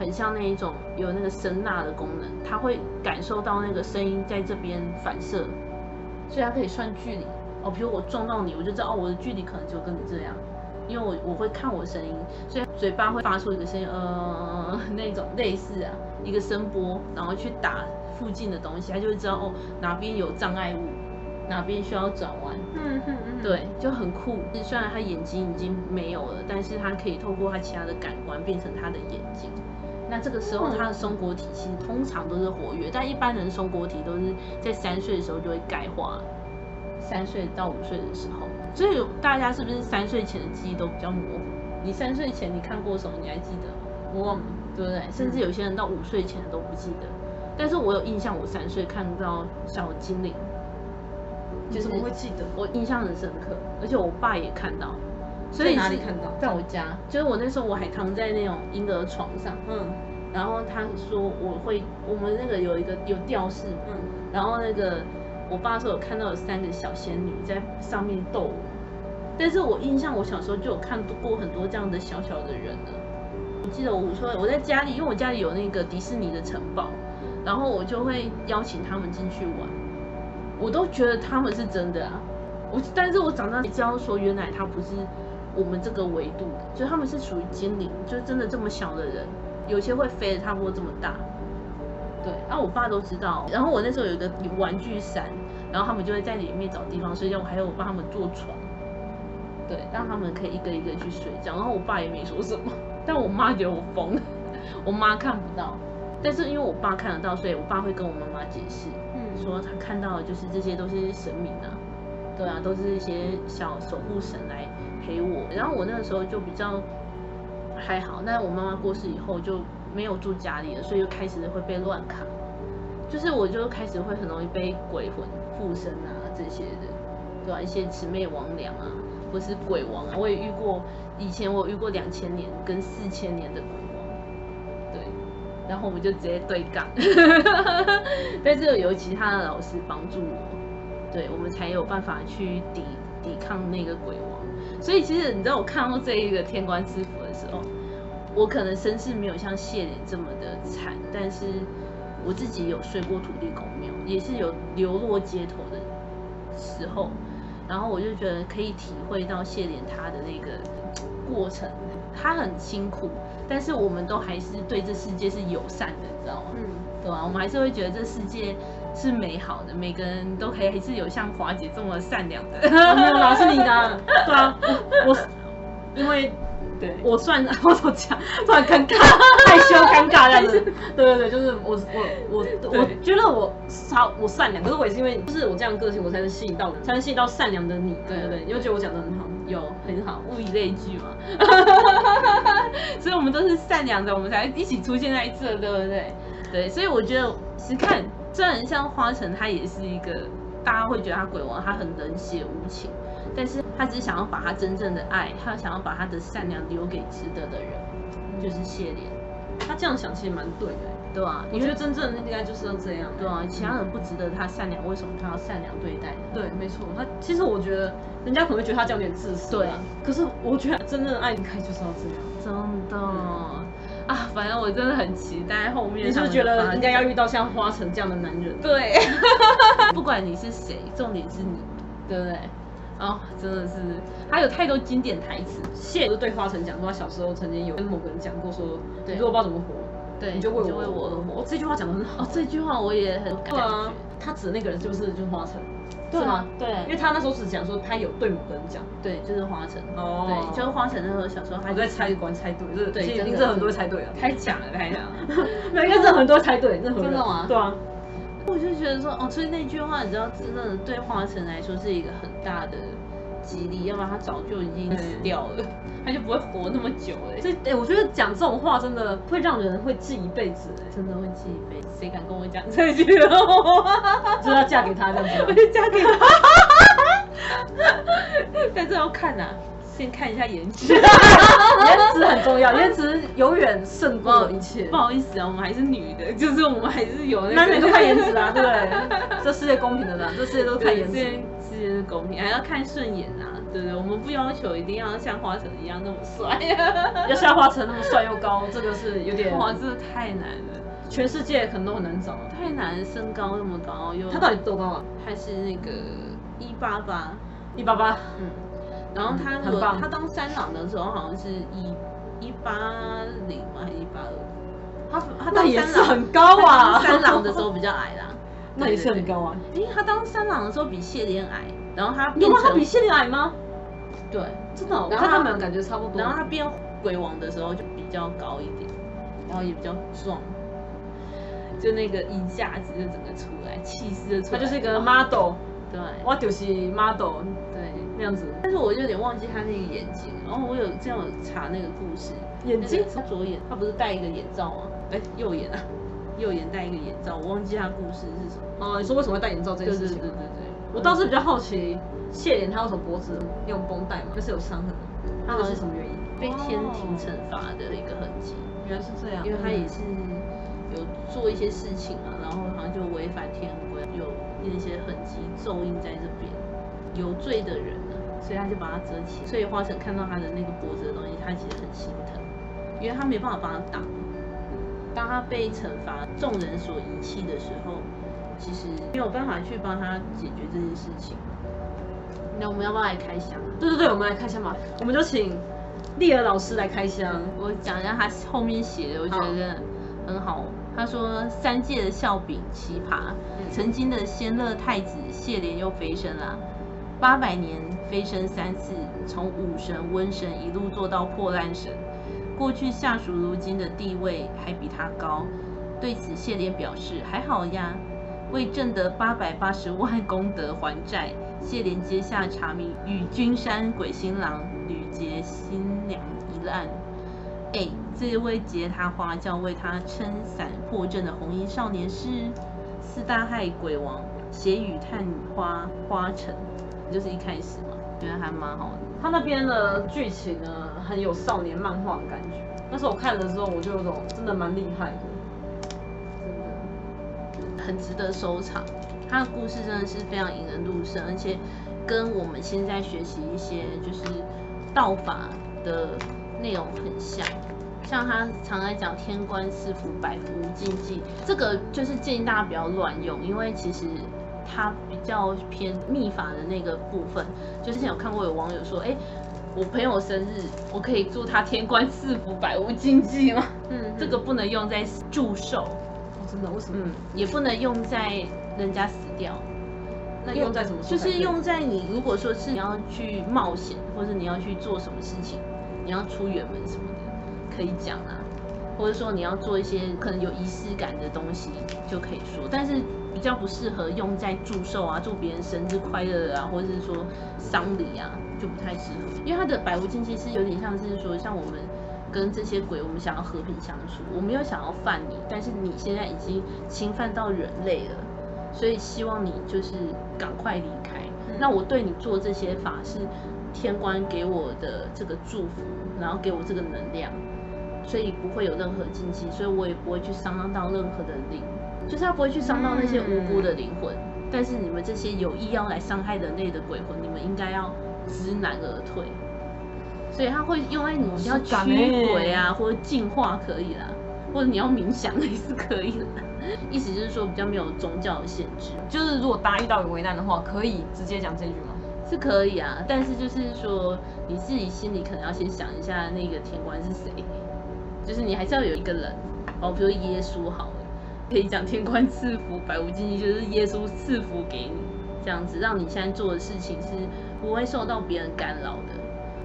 Speaker 2: 很像那一种有那个声纳的功能，他会感受到那个声音在这边反射，所以他可以算距离。哦，比如我撞到你，我就知道哦，我的距离可能就跟你这样。因为我我会看我声音，所以嘴巴会发出一个声音，呃，那种类似啊一个声波，然后去打附近的东西，他就会知道哦哪边有障碍物，哪边需要转弯。嗯嗯嗯，对，就很酷。虽然他眼睛已经没有了，但是他可以透过他其他的感官变成他的眼睛。那这个时候他的松果体其实通常都是活跃，但一般人松果体都是在三岁的时候就会钙化，三岁到五岁的时候。所以大家是不是三岁前的记忆都比较模糊？你三岁前你看过什么？你还记得吗？我忘了，对不对？甚至有些人到五岁前都不记得。但是我有印象，我三岁看到小精灵。
Speaker 1: 就是我会记得？
Speaker 2: 我印象很深刻，而且我爸也看到。所以
Speaker 1: 哪里看到？
Speaker 2: 在我家，就是我那时候我还躺在那种婴儿床上，嗯，然后他说我会，我们那个有一个有吊饰，嗯，然后那个。我爸说有看到有三个小仙女在上面斗舞，但是我印象我小时候就有看过很多这样的小小的人了。我记得我说我在家里，因为我家里有那个迪士尼的城堡，然后我就会邀请他们进去玩，我都觉得他们是真的啊。我但是我长大才知道说原来他不是我们这个维度的，就他们是属于精灵，就真的这么小的人，有些会飞的差不多这么大。对，然后我爸都知道。然后我那时候有一个玩具伞，然后他们就会在里面找地方睡觉，还有我帮他们做床，对，让他们可以一个一个去睡觉。然后我爸也没说什么，但我妈觉得我疯了。我妈看不到，但是因为我爸看得到，所以我爸会跟我妈妈解释，嗯，说他看到的就是这些都是神明啊，对啊，都是一些小守护神来陪我。然后我那个时候就比较还好，但是我妈妈过世以后就。没有住家里了，所以就开始会被乱卡，就是我就开始会很容易被鬼魂附身啊这些的，对吧？一些魑魅魍魉啊，或是鬼王啊，我也遇过。以前我遇过两千年跟四千年的鬼王，对，然后我们就直接对干，但是有其他的老师帮助我，对，我们才有办法去抵抵抗那个鬼王。所以其实你知道我看到这一个天官赐福的时候。我可能身世没有像谢莲这么的惨，但是我自己有睡过土地公庙，也是有流落街头的时候，然后我就觉得可以体会到谢莲他的那个过程，他很辛苦，但是我们都还是对这世界是友善的，你知道吗？嗯，对吧？我们还是会觉得这世界是美好的，每个人都可以还是有像华姐这么善良的。
Speaker 1: 啊、没有啦，是你的，对啊，我，我因为。对我算 我怎么讲，突然尴尬，害羞尴尬这样子。对对对，就是我我我我觉得我超我善良，可是我也是因为就是我这样个性，我才能吸引到人，才能吸引到善良的你。对对对，因为觉得我讲的很好，有很好，物以类聚嘛。所以我们都是善良的，我们才一起出现在这，对不对？对，所以我觉得其实看，虽然像花城，他也是一个大家会觉得他鬼王，他很冷血无情。但是他只是想要把他真正的爱，他想要把他的善良留给值得的人，就是谢怜。他这样想其实蛮对的，对吧？我觉得真正的应该就是要这样，对啊，其他人不值得他善良，为什么他要善良对待？对，没错。他其实我觉得，人家可能会觉得他这样有点自私，对。可是我觉得真正的爱应该就是要这样，真的啊。反正我真的很期待后面。你是不是觉得人家要遇到像花城这样的男人？对。不管你是谁，重点是你，对不对？哦，真的是，他有太多经典台词。谢都对花城讲说，他小时候曾经有跟某个人讲过说，说对，如果不知道怎么活，对，你就为我而活。这句话讲得很好。哦，这句话我也很感觉。啊、他指的那个人是不是就是花城？对吗？
Speaker 2: 对，
Speaker 1: 因为他那时候只讲说他有对某个人讲，
Speaker 2: 对，就是花城。
Speaker 1: 哦，
Speaker 2: 对，就是花城那时候小时候，他
Speaker 1: 我在猜，果然猜对，这
Speaker 2: 对，
Speaker 1: 真的很多猜对了，
Speaker 2: 太强了，太强了。
Speaker 1: 没有，因为很多猜对，真的
Speaker 2: 吗？
Speaker 1: 对啊。
Speaker 2: 我就觉得说，哦，所以那句话，你知道，真的对花城来说是一个很大的激励，要不然他早就已经死掉了，他就不会活那么久哎。
Speaker 1: 所以，哎，我觉得讲这种话真的会让人会记一辈子，哎，
Speaker 2: 真的会记一辈子。谁敢跟我讲这句话？
Speaker 1: 就要嫁给他这样子，
Speaker 2: 我就嫁给他。但这要看呐，先看一下颜值，
Speaker 1: 颜值很重要，颜值永远胜过一切。
Speaker 2: 不好意思啊，我们还是女的，就是我们还是有那个。
Speaker 1: 男女都看颜值啊，对不对？这世界公平的啦，这世界都看颜值。
Speaker 2: 世界是公平，还要看顺眼啊，对不对？我们不要求一定要像花城一样那么帅，
Speaker 1: 要像花城那么帅又高，这个是有点
Speaker 2: 哇，这个太难了，
Speaker 1: 全世界可能都很难找，
Speaker 2: 太难，身高那么高又。
Speaker 1: 他到底多高啊？
Speaker 2: 还是那个一八八，
Speaker 1: 一八八，
Speaker 2: 嗯。然后他如果他当三郎的时候，好像是一一八零吗？还是一八二？他他当三郎
Speaker 1: 很高啊！
Speaker 2: 三郎的时候比较矮啦，
Speaker 1: 那也是很高啊。
Speaker 2: 因为他当三郎的时候比谢莲矮，然后他
Speaker 1: 变成他比谢莲矮吗？
Speaker 2: 对，
Speaker 1: 真的。然后他们感觉差不多。
Speaker 2: 然后他变鬼王的时候就比较高一点，然后也比较壮，就那个一架子就整个出来，气势就出来。
Speaker 1: 他就是一个 model，
Speaker 2: 对，
Speaker 1: 我就是 model。这样子，
Speaker 2: 但是我有点忘记他那个眼睛，然后我有这样查那个故事，
Speaker 1: 眼睛
Speaker 2: 他左眼，他不是戴一个眼罩吗？哎，右眼啊，右眼戴一个眼罩，我忘记他故事是什么。
Speaker 1: 哦，你说为什么会戴眼罩这件事情？
Speaker 2: 对对对对对，
Speaker 1: 我倒是比较好奇，谢莲他为什么脖子用绷带嘛？就是有伤痕，他是什么原因？
Speaker 2: 被天庭惩罚的一个痕迹。
Speaker 1: 原来是这样，
Speaker 2: 因为他也是有做一些事情啊，然后好像就违反天规，有那些痕迹咒印在这边。有罪的人呢，所以他就把它遮起。所以花城看到他的那个脖子的东西，他其实很心疼，因为他没办法帮他挡。当他被惩罚、众人所遗弃的时候，其实没有办法去帮他解决这件事情。那我们要不要来开箱？
Speaker 1: 对对对，我们来开箱吧。我们就请丽儿老师来开箱。
Speaker 2: 我讲一下他后面写的，我觉得很好。他说：“三界的笑柄奇葩，曾经的仙乐太子谢怜又飞升了。”八百年飞升三次，从武神、瘟神一路做到破烂神。过去下属如今的地位还比他高。对此，谢莲表示还好呀。为挣得八百八十万功德还债，谢莲接下查明与君山鬼新郎屡结新娘一案。哎，这位结他花轿为他撑伞破阵的红衣少年是四大害鬼王血雨探花花城。就是一开始嘛，觉得还蛮好的。
Speaker 1: 他那边的剧情呢，很有少年漫画的感觉。那时我看的时候，我就有种真的蛮厉害的，
Speaker 2: 真的很值得收藏。他的故事真的是非常引人入胜，而且跟我们现在学习一些就是道法的内容很像。像他常来讲天官赐福百福禁忌，这个就是建议大家不要乱用，因为其实。他比较偏秘法的那个部分，就之前有看过有网友说，哎，我朋友生日，我可以祝他天官赐福，百无禁忌吗？嗯，嗯，这个不能用在祝寿，哦，
Speaker 1: 真的？为什么？
Speaker 2: 嗯，也不能用在人家死掉。
Speaker 1: 那用在什么？
Speaker 2: 就是用在你如果说是你要去冒险，或者你要去做什么事情，你要出远门什么的，可以讲啊。或者说你要做一些可能有仪式感的东西，就可以说，但是比较不适合用在祝寿啊、祝别人生日快乐啊，或者是说丧礼啊，就不太适合。因为它的百无禁忌是有点像是说，像我们跟这些鬼，我们想要和平相处，我没有想要犯你，但是你现在已经侵犯到人类了，所以希望你就是赶快离开。那我对你做这些法是天官给我的这个祝福，然后给我这个能量。所以不会有任何禁忌，所以我也不会去伤到任何的灵，就是他不会去伤到那些无辜的灵魂。嗯、但是你们这些有意要来伤害人类的鬼魂，你们应该要知难而退。所以他会用在你要驱鬼啊，或者净化可以啦，或者你要冥想也是可以的。意思就是说比较没有宗教的限制，
Speaker 1: 就是如果大家遇到有危难的话，可以直接讲这句吗？
Speaker 2: 是可以啊，但是就是说你自己心里可能要先想一下那个天官是谁。就是你还是要有一个人，哦，比如耶稣好了，可以讲天官赐福，百无禁忌，就是耶稣赐福给你，这样子让你现在做的事情是不会受到别人干扰的。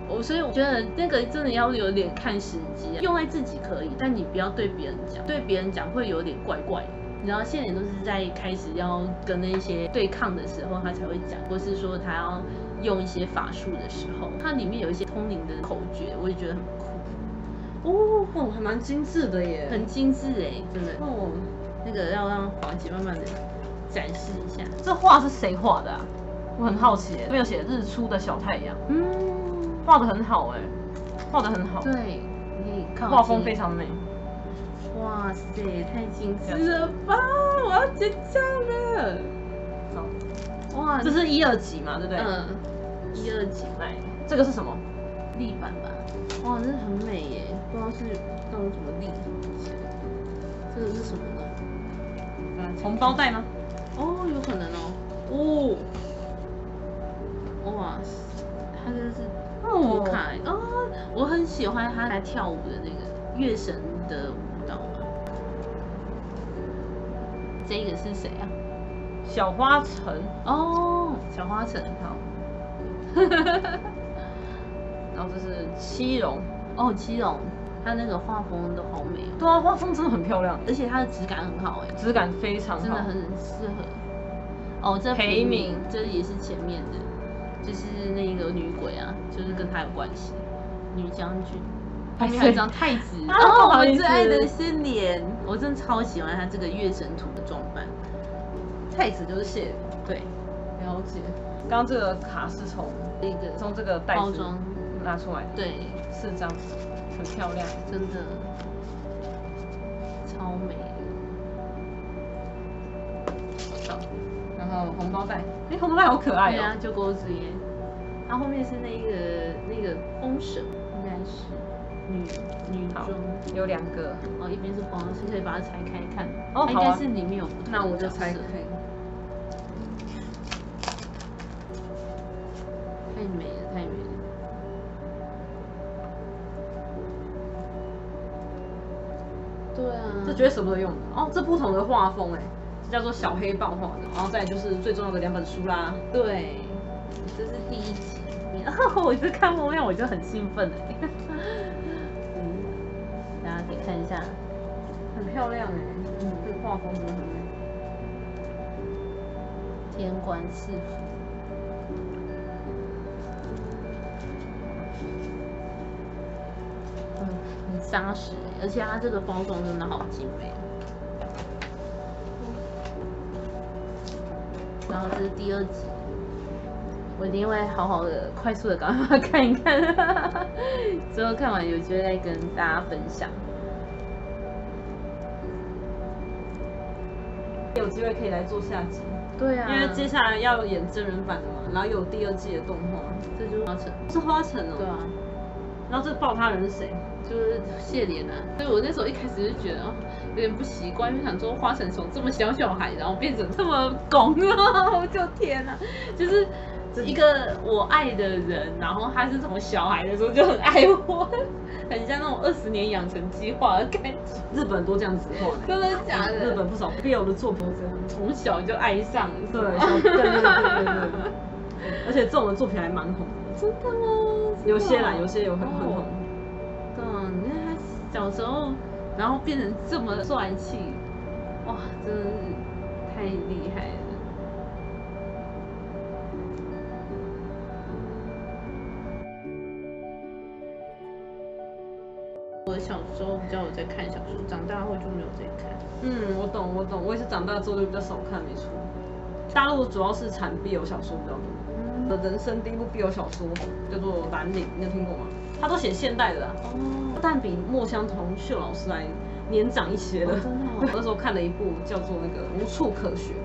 Speaker 2: 我所以我觉得那个真的要有点看时机，用在自己可以，但你不要对别人讲，对别人讲会有点怪怪的。你知道，现在都是在开始要跟那些对抗的时候，他才会讲，或是说他要用一些法术的时候，它里面有一些通灵的口诀，我也觉得很酷。
Speaker 1: 哦，哦，还蛮精致的耶，
Speaker 2: 很精致哎，真的。
Speaker 1: 哦，
Speaker 2: 那个要让华姐慢慢的展示一下。
Speaker 1: 这画是谁画的啊？我很好奇，没有写日出的小太阳。
Speaker 2: 嗯，
Speaker 1: 画的很好哎，画的很好。
Speaker 2: 对，你可以看。
Speaker 1: 画风非常美。
Speaker 2: 哇塞，太精致了吧！我要尖叫了。好，哇，
Speaker 1: 这是一二级嘛，对不对？
Speaker 2: 嗯，一二级。
Speaker 1: 来，这个是什么？
Speaker 2: 立板吧。哇，这很美耶，不知道是用什么立。这个是什么呢？
Speaker 1: 红包袋吗？
Speaker 2: 哦，有可能哦。哦。哇塞，它这是哦卡哦，我很喜欢他来跳舞的那个月神的舞蹈。这个是谁啊？
Speaker 1: 小花城
Speaker 2: 哦，小花城好。
Speaker 1: 然后这是七龙
Speaker 2: 哦，七龙，它那个画风都好美哦。
Speaker 1: 对啊，画风真的很漂亮，
Speaker 2: 而且它的质感很好哎，
Speaker 1: 质感非常好，
Speaker 2: 真的很适合。哦，这裴敏，这也是前面的，就是那个女鬼啊，就是跟她有关系，女将军。后面还有一张太子，然后我最爱的是脸，我真的超喜欢他这个月神图的装扮。
Speaker 1: 太子就是谢，
Speaker 2: 对，了解。
Speaker 1: 刚刚这个卡是从那个从这个袋子拿出来的，
Speaker 2: 对，
Speaker 1: 四张，很漂亮，
Speaker 2: 真的超美。
Speaker 1: 好，然后红包袋，哎，红包袋好可爱哦，
Speaker 2: 对啊，就钩子耶。它后面是那个那个风神，应该是。女女装
Speaker 1: 有两个
Speaker 2: 哦，一边是黄色，可以把它拆开看。
Speaker 1: 哦，
Speaker 2: 应该是里面有不同的。
Speaker 1: 那我就拆开。
Speaker 2: 太美
Speaker 1: 这绝对舍不得用的哦，这不同的画风哎，这叫做小黑棒画的。然后再就是最重要的两本书啦。
Speaker 2: 对，这是第一集。然 后我就看封面，我就很兴奋哎。可以看一下，
Speaker 1: 很漂亮哎，嗯，这个画风真的很美。
Speaker 2: 天官赐福，嗯，很扎实，而且它这个包装真的好精美。然后这是第二集，我一定会好好的、快速的赶快看一看，之后看完有机会再跟大家分享。
Speaker 1: 有机会可以来做下集，
Speaker 2: 对啊，
Speaker 1: 因为接下来要演真人版的嘛，然后有第二季的动画，
Speaker 2: 这就是花城，
Speaker 1: 是花城哦，
Speaker 2: 对啊，
Speaker 1: 然后这个爆他人是谁？
Speaker 2: 就是谢怜啊，所以我那时候一开始就觉得有点不习惯，就想说花城从这么小小孩，然后变成这么拱啊，我 就天哪，就是一个我爱的人，然后他是从小孩的时候就很爱我。很像那种二十年养成计划的感觉，
Speaker 1: 日本都这样子画的，
Speaker 2: 真的假的？
Speaker 1: 日本不少 BL 的作品都这样，
Speaker 2: 从小就爱上，
Speaker 1: 对，对对对对对，而且这种的作品还蛮红的，
Speaker 2: 真的吗？
Speaker 1: 有些啦，有些有很很红。
Speaker 2: 对啊，你看他小时候，然后变成这么帅气，哇，真的是太厉害了。我小时候比较有在看小说，长大后就没有在看。
Speaker 1: 嗯，我懂，我懂，我也是长大之后就比较少看，没错。大陆主要是产 BL 小说比较多。我的、嗯、人生第一部 BL 小说叫做《蓝领》，你有听过吗？他都写现代的啊，哦、但比墨香铜臭老师来年长一些的。哦、真的、哦。我那时候看了一部叫做那个《无处可寻》，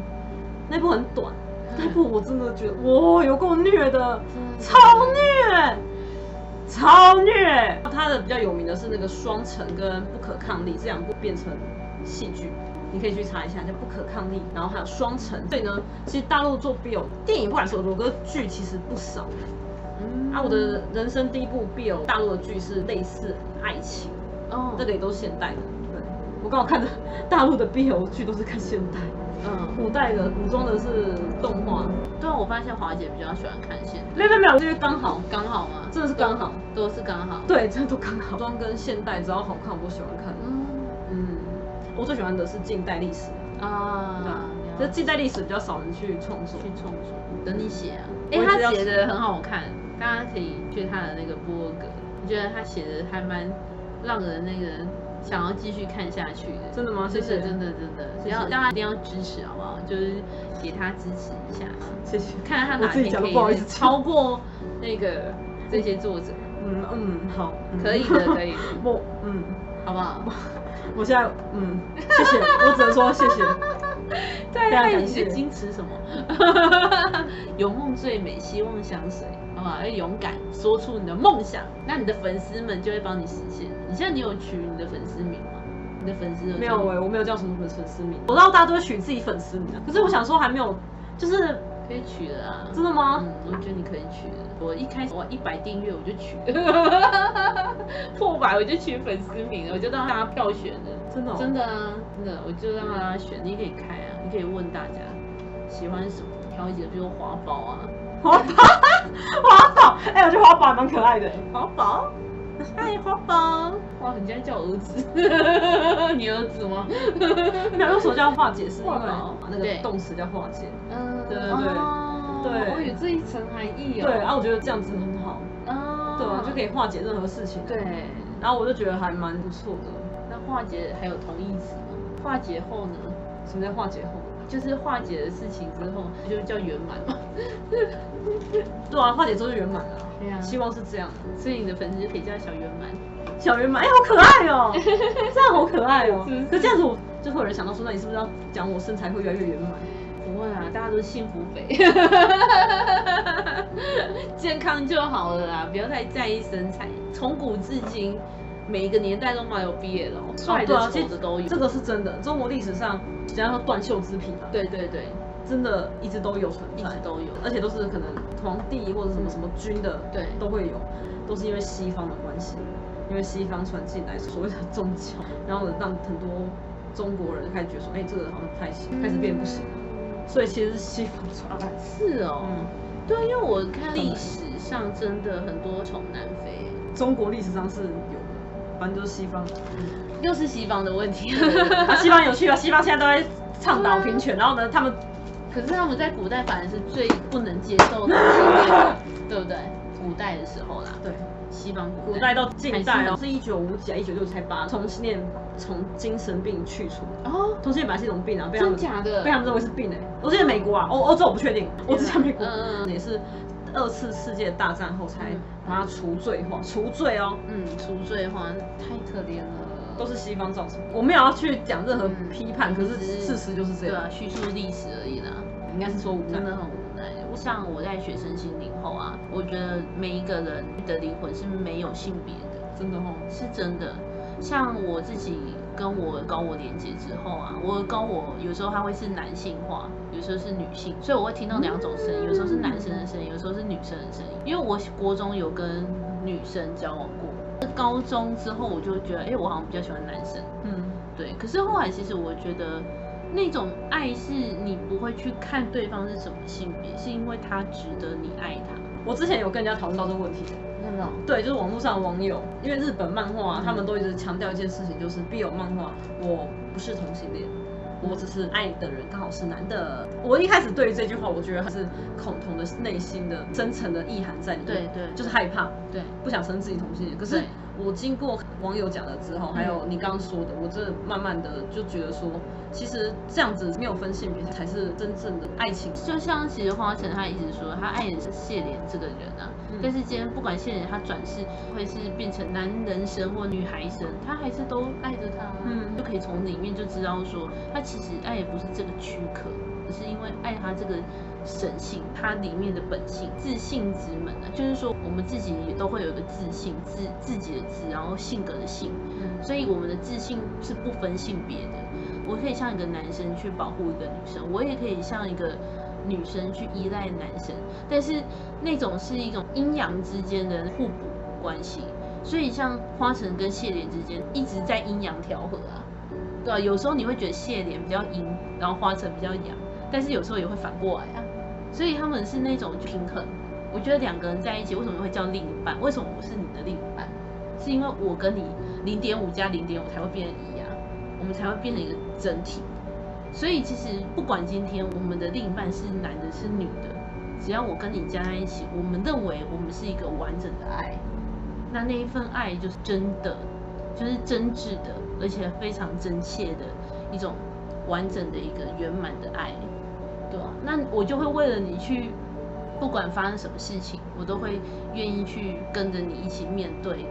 Speaker 1: 那部很短，嗯、那部我真的觉得哇，有够虐的，嗯、超虐。超虐！他的比较有名的是那个《双城》跟《不可抗力》这两部变成戏剧，你可以去查一下，叫《不可抗力》，然后还有《双城》。所以呢，其实大陆做 BL 电影不管是有多个剧，其实不少。嗯，啊，我的人生第一部 BL 大陆的剧是类似爱情，哦，这个也都是现代的，对。我刚好看的大陆的 BL 剧都是看现代，
Speaker 2: 嗯，
Speaker 1: 古代的古装的是动画。
Speaker 2: 对啊，我发现华姐比较喜欢看现代。
Speaker 1: 没有没有因为刚好
Speaker 2: 刚好嘛？
Speaker 1: 真的是刚好，
Speaker 2: 都是刚好。
Speaker 1: 对，真的都刚好。古装跟现代只要好看，我都喜欢看。
Speaker 2: 嗯
Speaker 1: 嗯，我最喜欢的是近代历史
Speaker 2: 啊，
Speaker 1: 对，就近代历史比较少人去创作，
Speaker 2: 去创作，等你写啊。哎，他写的很好看，大家可以去他的那个部落格，我觉得他写的还蛮让人那个想要继续看下去的。
Speaker 1: 真的吗？谢谢，
Speaker 2: 真的真的，要大家一定要支持好不好？就是给他支持一下，
Speaker 1: 谢谢。
Speaker 2: 看看他哪天可以超过那个这些作者。
Speaker 1: 嗯嗯，好，
Speaker 2: 可以的，可以的。
Speaker 1: 我嗯。
Speaker 2: 好不好？
Speaker 1: 我现在嗯，谢谢，我只能说谢谢。
Speaker 2: 对啊，你是矜持什么？有梦最美，希望相随，好不好？要勇敢说出你的梦想，那你的粉丝们就会帮你实现。你现在你有取你的粉丝名吗？你的粉丝
Speaker 1: 没有哎，我没有叫什么粉粉丝名。我知道大家都会取自己粉丝名，可是我想说还没有，就是。
Speaker 2: 可以取的啊，
Speaker 1: 真的吗？
Speaker 2: 嗯，我觉得你可以取的。我一开始我一百订阅我就取了，破百我就取粉丝名了，我就让大家票选的。
Speaker 1: 真的？
Speaker 2: 真的啊，真的，我就让大家选。你可以开啊，你可以问大家喜欢什么，挑一些，比如花宝啊，
Speaker 1: 花宝，花宝，哎，我觉得花宝蛮可爱的。
Speaker 2: 花宝，嗨，花宝，哇，你竟然叫我儿子，你儿子吗？
Speaker 1: 没有，为什么叫化解？是因为那个动词叫化解。嗯，对对对，对，
Speaker 2: 我有这一层含义哦。
Speaker 1: 对，然后我觉得这样子很好，啊，对啊，就可以化解任何事情。
Speaker 2: 对，
Speaker 1: 然后我就觉得还蛮不错的。
Speaker 2: 那化解还有同义词吗？化解后呢？
Speaker 1: 什么叫化解后？
Speaker 2: 就是化解的事情之后就叫圆满嘛。
Speaker 1: 对啊，化解之后就圆满了。对啊，希望是这样。
Speaker 2: 所以你的粉丝就可以叫小圆满。
Speaker 1: 小圆满，哎，好可爱哦，这样好可爱哦。可这样子我就会有人想到说，那你是不是要讲我身材会越来越圆满？
Speaker 2: 不会啊，大家都是幸福肥，健康就好了啦，不要太在意身材。从古至今，每一个年代都蛮有 BL 哦，帅的丑的都有，
Speaker 1: 这个是真的。中国历史上，只要说断袖之癖嘛，
Speaker 2: 对对对，
Speaker 1: 真的一直都有存在，
Speaker 2: 一直都有，
Speaker 1: 而且都是可能皇帝或者什么什么君的，对，都会有，都是因为西方的关系，因为西方传进来所谓的宗教，然后让很多中国人开始觉得说，哎，这个好像不太行，开始变不行。所以其实是西方传来，
Speaker 2: 是哦，嗯，对，因为我看历史上真的很多从南非，
Speaker 1: 中国历史上是有的，反正就是西方，
Speaker 2: 又是西方的问题。
Speaker 1: 啊，西方有趣啊，西方现在都在倡导平权，然后呢，他们，
Speaker 2: 可是他们在古代反而是最不能接受的，对不对？古代的时候啦，
Speaker 1: 对。
Speaker 2: 西方
Speaker 1: 古代到近代哦，是一九五几啊，一九六才把同性恋从精神病去除。哦，同性恋本来是一种病啊，被他们
Speaker 2: 假的，
Speaker 1: 被他们认为是病哎。我记得美国啊，欧欧洲我不确定，我只讲美国，嗯嗯，也是二次世界大战后才把它除罪化，除罪哦，
Speaker 2: 嗯，除罪化太可怜了，
Speaker 1: 都是西方造成的。我没有要去讲任何批判，可是事实就是这样，
Speaker 2: 对啊，叙述历史而已啦，
Speaker 1: 应该是说无
Speaker 2: 真的很无奈。像我在学生心灵后啊，我觉得每一个人的灵魂是没有性别的，
Speaker 1: 真的哦，
Speaker 2: 是真的。像我自己跟我高我连接之后啊，我高我有时候他会是男性化，有时候是女性，所以我会听到两种声音，有时候是男生的声音，有时候是女生的声音。因为我国中有跟女生交往过，高中之后我就觉得，哎、欸，我好像比较喜欢男生，嗯，对。可是后来其实我觉得。那种爱是你不会去看对方是什么性别，是因为他值得你爱他。
Speaker 1: 我之前有跟人家讨论到这个问题，
Speaker 2: 真的？
Speaker 1: 对，就是网络上的网友，因为日本漫画啊，他们都一直强调一件事情，就是 BL 漫画，我不是同性恋。我只是爱的人刚好是男的。我一开始对于这句话，我觉得还是恐同的内心的真诚的意涵在里面。
Speaker 2: 对对，
Speaker 1: 就是害怕，
Speaker 2: 对，
Speaker 1: 不想承认自己同性恋。可是我经过网友讲了之后，还有你刚刚说的，我这慢慢的就觉得说，其实这样子没有分性别才是真正的爱情。
Speaker 2: 就像其实花城他一直说，他爱的是谢怜这个人啊。但是今天不管谢怜他转世会是变成男人神或女孩神，他还是都爱着他。嗯，就可以从里面就知道说他。其实爱也不是这个躯壳，而是因为爱他这个神性，它里面的本性，自信之门啊，就是说我们自己也都会有一个自信，自自己的自，然后性格的性，嗯，所以我们的自信是不分性别的。我可以像一个男生去保护一个女生，我也可以像一个女生去依赖男生，但是那种是一种阴阳之间的互补关系。所以像花城跟谢莲之间一直在阴阳调和啊。对啊，有时候你会觉得谢莲比较阴，然后花城比较阳，但是有时候也会反过来啊。所以他们是那种平衡。我觉得两个人在一起，为什么会叫另一半？为什么我是你的另一半？是因为我跟你零点五加零点五才会变成一啊，我们才会变成一个整体。所以其实不管今天我们的另一半是男的是女的，只要我跟你加在一起，我们认为我们是一个完整的爱，那那一份爱就是真的，就是真挚的，而且非常真切的一种完整的一个圆满的爱，对啊？那我就会为了你去。不管发生什么事情，我都会愿意去跟着你一起面对，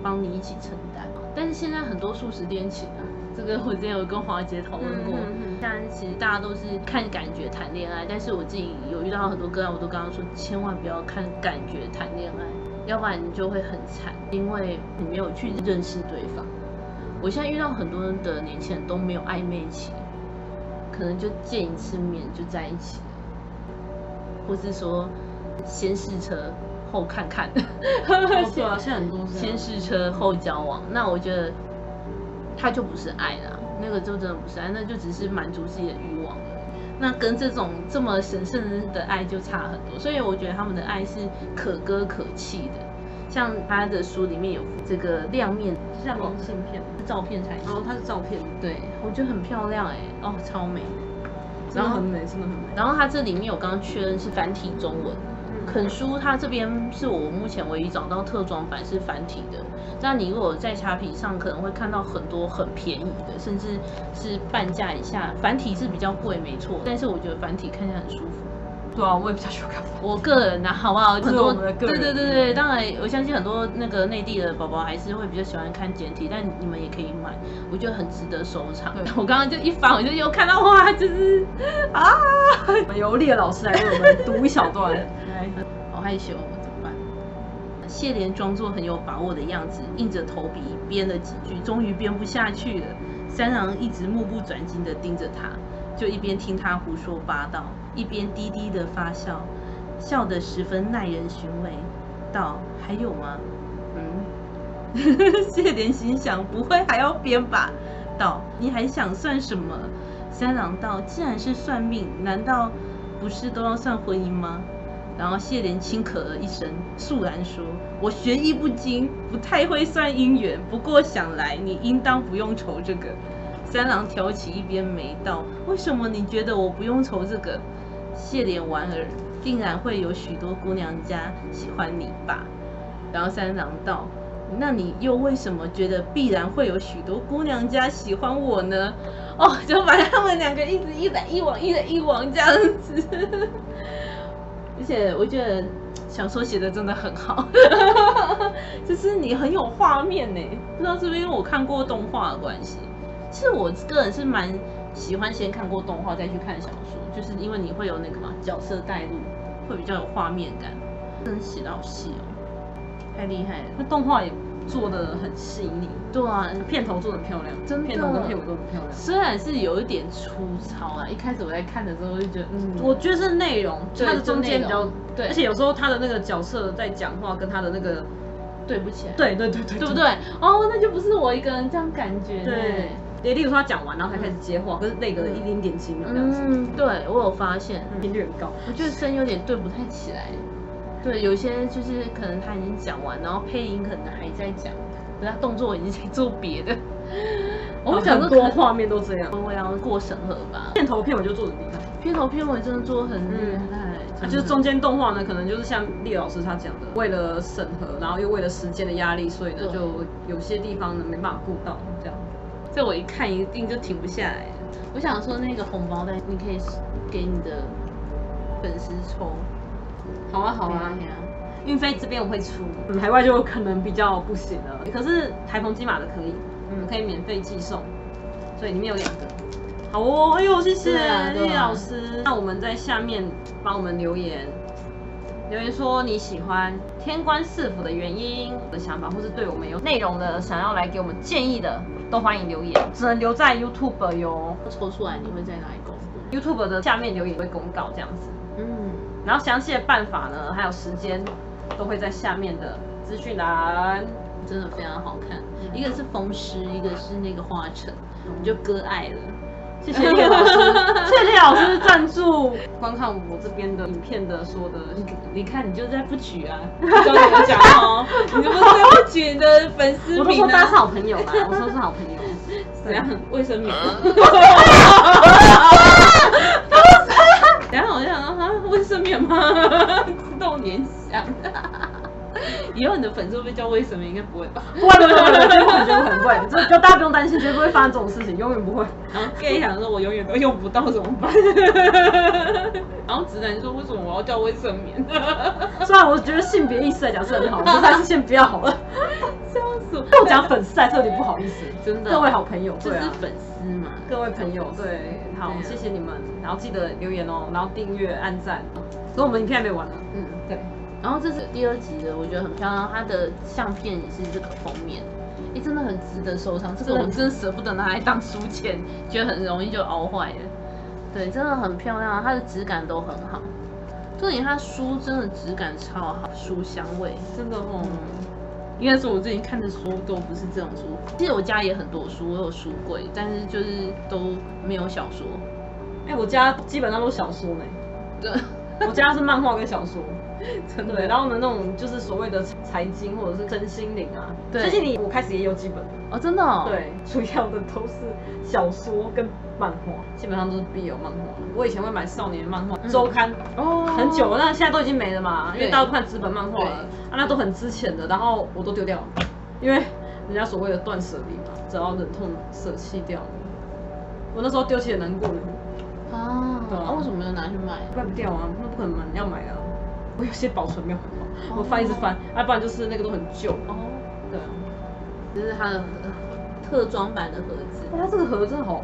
Speaker 2: 帮你一起承担。但是现在很多速食恋情啊，这个我之前有跟华姐讨论过。嗯嗯嗯。其实大家都是看感觉谈恋爱，但是我自己有遇到很多个案，我都刚刚说，千万不要看感觉谈恋爱，要不然你就会很惨，因为你没有去认识对方。我现在遇到很多的年轻人都没有暧昧期，可能就见一次面就在一起。或是说，先试车后看看，
Speaker 1: 哦、对啊，现在很多
Speaker 2: 先试车后交往，那我觉得他就不是爱啦，那个就真的不是爱，那就只是满足自己的欲望了。那跟这种这么神圣的爱就差很多，所以我觉得他们的爱是可歌可泣的。像他的书里面有这个亮面
Speaker 1: 亮面相片，
Speaker 2: 是照片才
Speaker 1: 哦，它是照片，
Speaker 2: 对，我觉得很漂亮哎，哦，超美。
Speaker 1: 然后很美，真的很美。
Speaker 2: 然后它这里面我刚刚确认是繁体中文，肯书它这边是我目前唯一找到特装版是繁体的。那你如果在虾皮上可能会看到很多很便宜的，甚至是半价以下，繁体是比较贵没错，但是我觉得繁体看起来很舒服。
Speaker 1: 对啊，我也比较喜欢看。
Speaker 2: 我个人呐、啊，好不好？很多
Speaker 1: 对
Speaker 2: 对对对，当然我相信很多那个内地的宝宝还是会比较喜欢看简体，但你们也可以买，我觉得很值得收藏。我刚刚就一翻，我就又看到哇，就是啊，
Speaker 1: 由烈老师来为我们读一小段，
Speaker 2: 好害羞，怎么办？谢莲装作很有把握的样子，硬着头皮编了几句，终于编不下去了。三郎一直目不转睛的盯着他。就一边听他胡说八道，一边低低的发笑，笑得十分耐人寻味。道：“还有吗？”嗯，谢莲心想：“不会还要编吧？”道：“你还想算什么？”三郎道：“既然是算命，难道不是都要算婚姻吗？”然后谢莲轻咳了一声，肃然说：“我学艺不精，不太会算姻缘。不过想来，你应当不用愁这个。”三郎挑起一边眉道：“为什么你觉得我不用愁这个？”谢怜婉儿：“定然会有许多姑娘家喜欢你吧？”然后三郎道：“那你又为什么觉得必然会有许多姑娘家喜欢我呢？”哦，就把他们两个一直一来一往，一来一往这样子。而且我觉得小说写的真的很好，就是你很有画面呢。不知道是不是因为我看过动画的关系。其实我个人是蛮喜欢先看过动画再去看小说，就是因为你会有那个嘛角色带入，会比较有画面感。真的写得好细哦，太厉害了！
Speaker 1: 那动画也做的很细腻。
Speaker 2: 对啊，
Speaker 1: 片头做的漂亮，真的。片头跟片尾都很漂亮。
Speaker 2: 虽然是有一点粗糙啊，一开始我在看的时候就觉得，嗯，
Speaker 1: 我觉得是内容，它的中间比较对，而且有时候他的那个角色在讲话跟他的那个
Speaker 2: 对不起来。
Speaker 1: 对对对对，
Speaker 2: 对不对？哦，那就不是我一个人这样感觉。对。
Speaker 1: 也例如说他讲完，然后才开始接话，可是那个一点点几秒这样子。
Speaker 2: 嗯，对我有发现
Speaker 1: 频率很高，
Speaker 2: 我觉得声有点对不太起来。对，有些就是可能他已经讲完，然后配音可能还在讲，可是他动作已经在做别的。
Speaker 1: 我们讲很多画面都这样，
Speaker 2: 我要过审核吧。
Speaker 1: 片头片尾就做的厉害，
Speaker 2: 片头片尾真的做的很厉害。
Speaker 1: 就是中间动画呢，可能就是像厉老师他讲的，为了审核，然后又为了时间的压力，所以呢，就有些地方呢没办法顾到这样。
Speaker 2: 这我一看一定就停不下来。我想说那个红包袋，你可以给你的粉丝抽。
Speaker 1: 好啊好啊，运费这边我会出，海外就可能比较不行了。可是台澎金马的可以，嗯，可以免费寄送，所以里面有两个。好哦，哎呦，谢谢烈老师。那我们在下面帮我们留言，留言说你喜欢天官赐福的原因的想法，或是对我们有内容的想要来给我们建议的。都欢迎留言，只能留在 YouTube 哟。
Speaker 2: 抽出来你会在哪里公布
Speaker 1: ？YouTube 的下面留言会公告这样子。嗯，然后详细的办法呢，还有时间，都会在下面的资讯栏。
Speaker 2: 真的非常好看，一个是风湿，一个是那个花城。我们就割爱了。
Speaker 1: 谢谢李老师，谢谢李老师赞助观看我这边的影片的说的。
Speaker 2: 你你看，你就在不举啊，刚刚有讲哦，你就不在不举你的粉丝名啊。
Speaker 1: 我都说大家是好朋友啦，我说是好朋友。
Speaker 2: 怎样？卫生棉？等下我就想说，啊，卫生棉吗？自动联想。以后你的粉丝会不会叫卫生棉？应该不会吧？
Speaker 1: 不会，不会，不会，绝对不会，绝对不会。这就大家不用担心，绝对不会发生这种事情，永远不会。
Speaker 2: 然后 gay 想说，我永远都用不到怎么办？然后直男说，为什么我要叫卫生棉？
Speaker 1: 虽然我觉得性别意识来讲是很好，但是先不要好了。
Speaker 2: 笑死我！
Speaker 1: 我讲粉丝还特别不好意思，
Speaker 2: 真的。
Speaker 1: 各位好朋友，
Speaker 2: 这是粉丝嘛？
Speaker 1: 各位朋友，对，好，谢谢你们。然后记得留言哦，然后订阅、按赞。所以我们影片还没完呢。嗯，对。
Speaker 2: 然后这是第二集的，我觉得很漂亮。它的相片也是这个封面，哎，真的很值得收藏。这个我真的舍不得拿来当书签，觉得很容易就熬坏了。对，真的很漂亮，它的质感都很好。重点，它书真的质感超好，书香味真的哦。应该说我最近看的书都不是这种书。其实我家也很多书，我有书柜，但是就是都没有小说。
Speaker 1: 哎，我家基本上都是小说呢。对，我家是漫画跟小说。真的，对，然后呢，那种就是所谓的财经或者是真心灵啊，对，最近你我开始也有几本。
Speaker 2: 哦，真的，哦，
Speaker 1: 对，主要的都是小说跟漫画，基本上都是必有漫画。我以前会买少年漫画周刊。哦，很久了，那现在都已经没了嘛，因为大家都看纸本漫画。了啊，那都很之前的，然后我都丢掉了，因为人家所谓的断舍离嘛，只要忍痛舍弃掉，我那时候丢弃也难过呢。
Speaker 2: 啊，对啊，为什么没有拿去卖？
Speaker 1: 卖不掉啊，那不可能要买啊。我有些保存没有很好，oh. 我翻一直翻，要、啊、不然就是那个都很旧哦。Oh. 对，
Speaker 2: 这是它的特装版的盒子。
Speaker 1: 它、欸、这个盒子好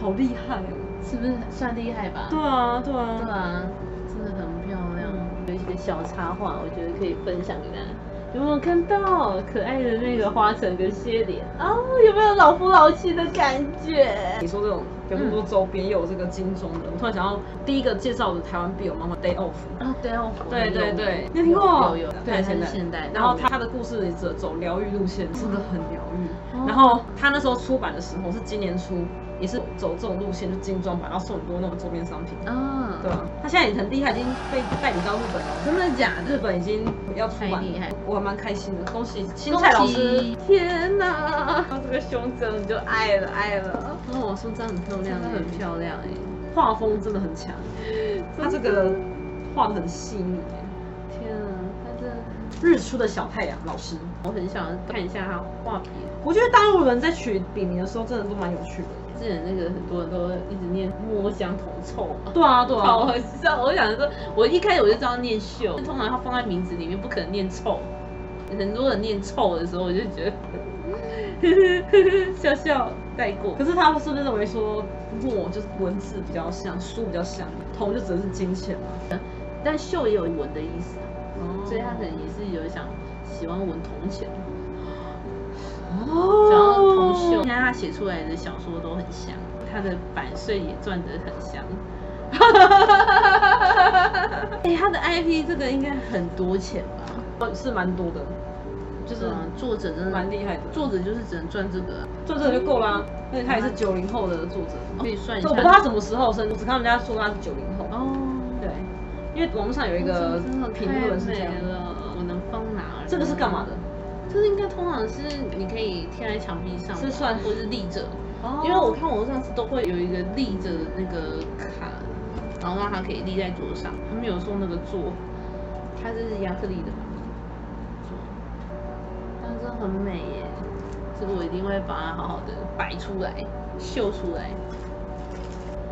Speaker 1: 好厉害哦，
Speaker 2: 是不是算厉害吧？
Speaker 1: 对啊，对啊，
Speaker 2: 对啊，真的很漂亮。有一些小插画，我觉得可以分享给大家。有没有看到可爱的那个花城跟蝎莲啊？有没有老夫老妻的感觉？
Speaker 1: 你说这种。有很多周边，有这个金钟的。我突然想到，第一个介绍的台湾必有妈妈 Day Off
Speaker 2: 啊，Day Off，
Speaker 1: 对对对，你听过？有有，
Speaker 2: 对现代现代。
Speaker 1: 然后他的故事走走疗愈路线，真的很疗愈。然后他那时候出版的时候是今年初，也是走这种路线，就精装版，然后送很多那种周边商品。啊，对啊。他现在也很厉害，已经被代理到日本了。
Speaker 2: 真的假的？
Speaker 1: 日本已经要出版了，我还蛮开心的。恭喜新菜老师！
Speaker 2: 天哪，这个胸针就爱了爱了。
Speaker 1: 哦，胸针很漂亮。
Speaker 2: 真的很漂亮哎，
Speaker 1: 画风真的很强，他这个画的很细腻哎，
Speaker 2: 天啊，他这
Speaker 1: 日出的小太阳老师，
Speaker 2: 我很想看一下他画笔。
Speaker 1: 我觉得大陆人在取笔名的时候真的都蛮有趣的。
Speaker 2: 之前那个很多人都一直念墨香铜臭
Speaker 1: 嘛，对啊对啊，
Speaker 2: 好好笑。我想说，我一开始我就知道念秀，通常它放在名字里面不可能念臭，很多人念臭的时候，我就觉得。笑笑带过，
Speaker 1: 可是他是不是认为说墨就是文字比较像，书比较像，铜就只是金钱嘛？
Speaker 2: 但秀也有文的意思，哦、所以他可能也是有想喜欢文铜钱。哦，然后同秀，你看他写出来的小说都很像，他的版税也赚得很香。哎、欸，他的 IP 这个应该很多钱吧？
Speaker 1: 是蛮多的。
Speaker 2: 就是作者真的蛮厉害的，作者就是只能赚这个，
Speaker 1: 赚这个就够啦。而且他也是九零后的作者，
Speaker 2: 可以算一下。
Speaker 1: 我不知道他什么时候生，我只看人家说他是九零后。哦，对，因为网络上有一个评论是这样的，
Speaker 2: 我能放哪？
Speaker 1: 这个是干嘛的？
Speaker 2: 这是应该通常是你可以贴在墙壁上，
Speaker 1: 是算
Speaker 2: 或是立着。哦，因为我看网上次都会有一个立着的那个卡，然后让它可以立在桌上。他没有送那个座，它是亚克力的。很美耶，这个我一定会把它好好的摆出来，秀出来。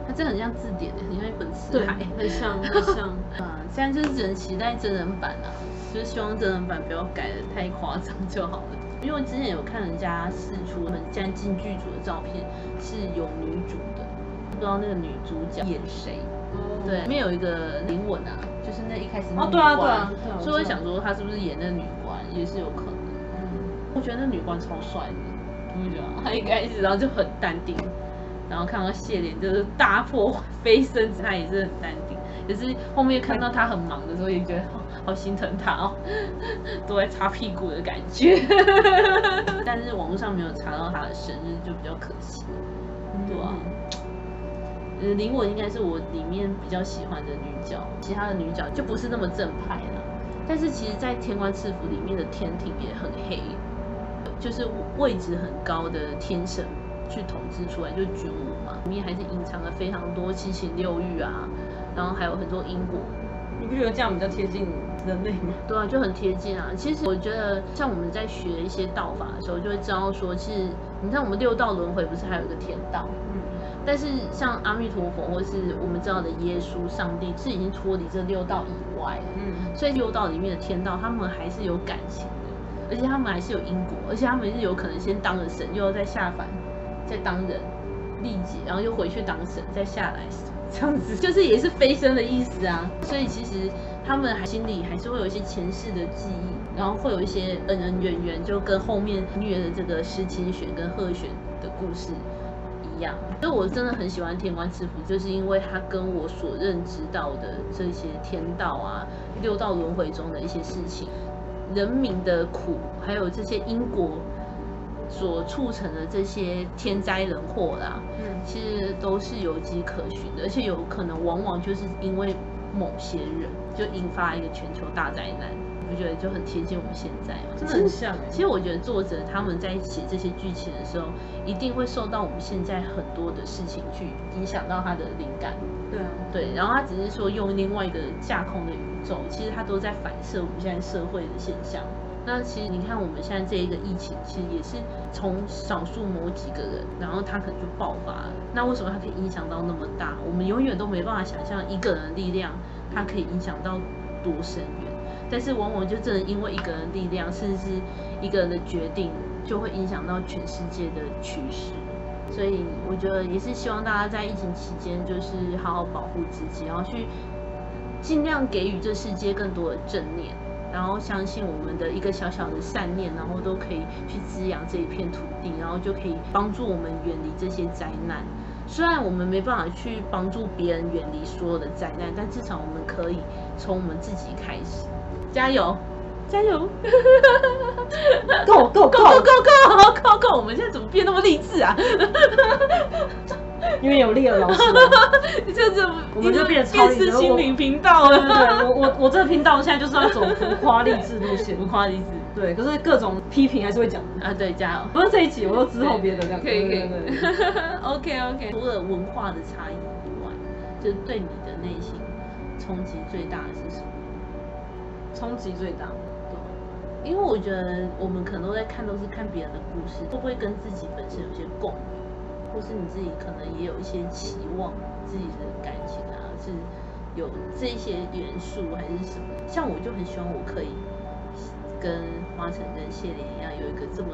Speaker 2: 它真的很像字典，很像一本词海，
Speaker 1: 很像，很像。
Speaker 2: 啊，现在就是只能期待真人版啊，就是希望真人版不要改的太夸张就好了。因为之前有看人家释出很将近剧组的照片，是有女主的，不知道那个女主角演谁。哦。对，里面有一个灵吻啊，就是那一开始那女官。哦，对啊，对啊。所以我想说，她是不是演那个女官，也是有可能。我觉得那女官超帅的，我觉得她一开始然后就很淡定，然后看到谢莲就是大破 飞升，她也是很淡定。可是后面看到她很忙的时候，也觉得好心疼他哦，都在擦屁股的感觉。但是网络上没有查到他的生日，就比较可惜，对啊。呃，林雯应该是我里面比较喜欢的女角，其他的女角就不是那么正派了。但是其实，在天官赐福里面的天庭也很黑，就是位置很高的天神去统治出来，就是君武嘛，里面还是隐藏了非常多七情六欲啊，然后还有很多因果。
Speaker 1: 你不觉得这样比较贴近人类吗？
Speaker 2: 对啊，就很贴近啊。其实我觉得，像我们在学一些道法的时候，就会知道说，其实你看我们六道轮回不是还有一个天道？嗯。但是像阿弥陀佛，或是我们知道的耶稣、上帝，是已经脱离这六道以外了。嗯。所以六道里面的天道，他们还是有感情的，而且他们还是有因果，而且他们是有可能先当了神，又要再下凡，再当人，历劫，然后又回去当神，再下来。这样子 就是也是飞升的意思啊，所以其实他们还心里还是会有一些前世的记忆，然后会有一些恩恩怨怨，就跟后面虐的这个石清玄跟贺玄的故事一样。所以我真的很喜欢天官赐福，就是因为他跟我所认知到的这些天道啊、六道轮回中的一些事情、人民的苦，还有这些因果。所促成的这些天灾人祸啦，嗯，其实都是有迹可循的，而且有可能往往就是因为某些人就引发一个全球大灾难，你不觉得就很贴近我们现在吗？
Speaker 1: 真的很像。
Speaker 2: 其实我觉得作者他们在写这些剧情的时候，一定会受到我们现在很多的事情去影响到他的灵感。
Speaker 1: 对啊，
Speaker 2: 对。然后他只是说用另外一个架空的宇宙，其实他都在反射我们现在社会的现象。那其实你看，我们现在这一个疫情，其实也是从少数某几个人，然后他可能就爆发了。那为什么他可以影响到那么大？我们永远都没办法想象一个人的力量，它可以影响到多深远。但是往往就真的因为一个人力量，甚至是一个人的决定，就会影响到全世界的趋势。所以我觉得也是希望大家在疫情期间，就是好好保护自己，然后去尽量给予这世界更多的正念。然后相信我们的一个小小的善念，然后都可以去滋养这一片土地，然后就可以帮助我们远离这些灾难。虽然我们没办法去帮助别人远离所有的灾难，但至少我们可以从我们自己开始。加油，加油
Speaker 1: ！Go go go
Speaker 2: go go go go go！我们现在怎么变那么励志啊？
Speaker 1: 因为有力了，老师，
Speaker 2: 就这
Speaker 1: 我们就变成超励志
Speaker 2: 心灵频道了。
Speaker 1: 对对对，我我我这个频道现在就是要走浮夸励志路线，
Speaker 2: 浮夸励志。
Speaker 1: 对，可是各种批评还是会讲
Speaker 2: 啊。对，加油！
Speaker 1: 不是这一集，我说之后别的这样。
Speaker 2: 可以可以。OK OK。除了文化的差异以外，就是对你的内心冲击最大的是什么？
Speaker 1: 冲击最大。
Speaker 2: 对。因为我觉得我们可能都在看，都是看别人的故事，会不会跟自己本身有些共鸣？或是你自己可能也有一些期望，自己的感情啊，是有这些元素还是什么？像我就很喜欢我可以跟花城跟谢莲一样，有一个这么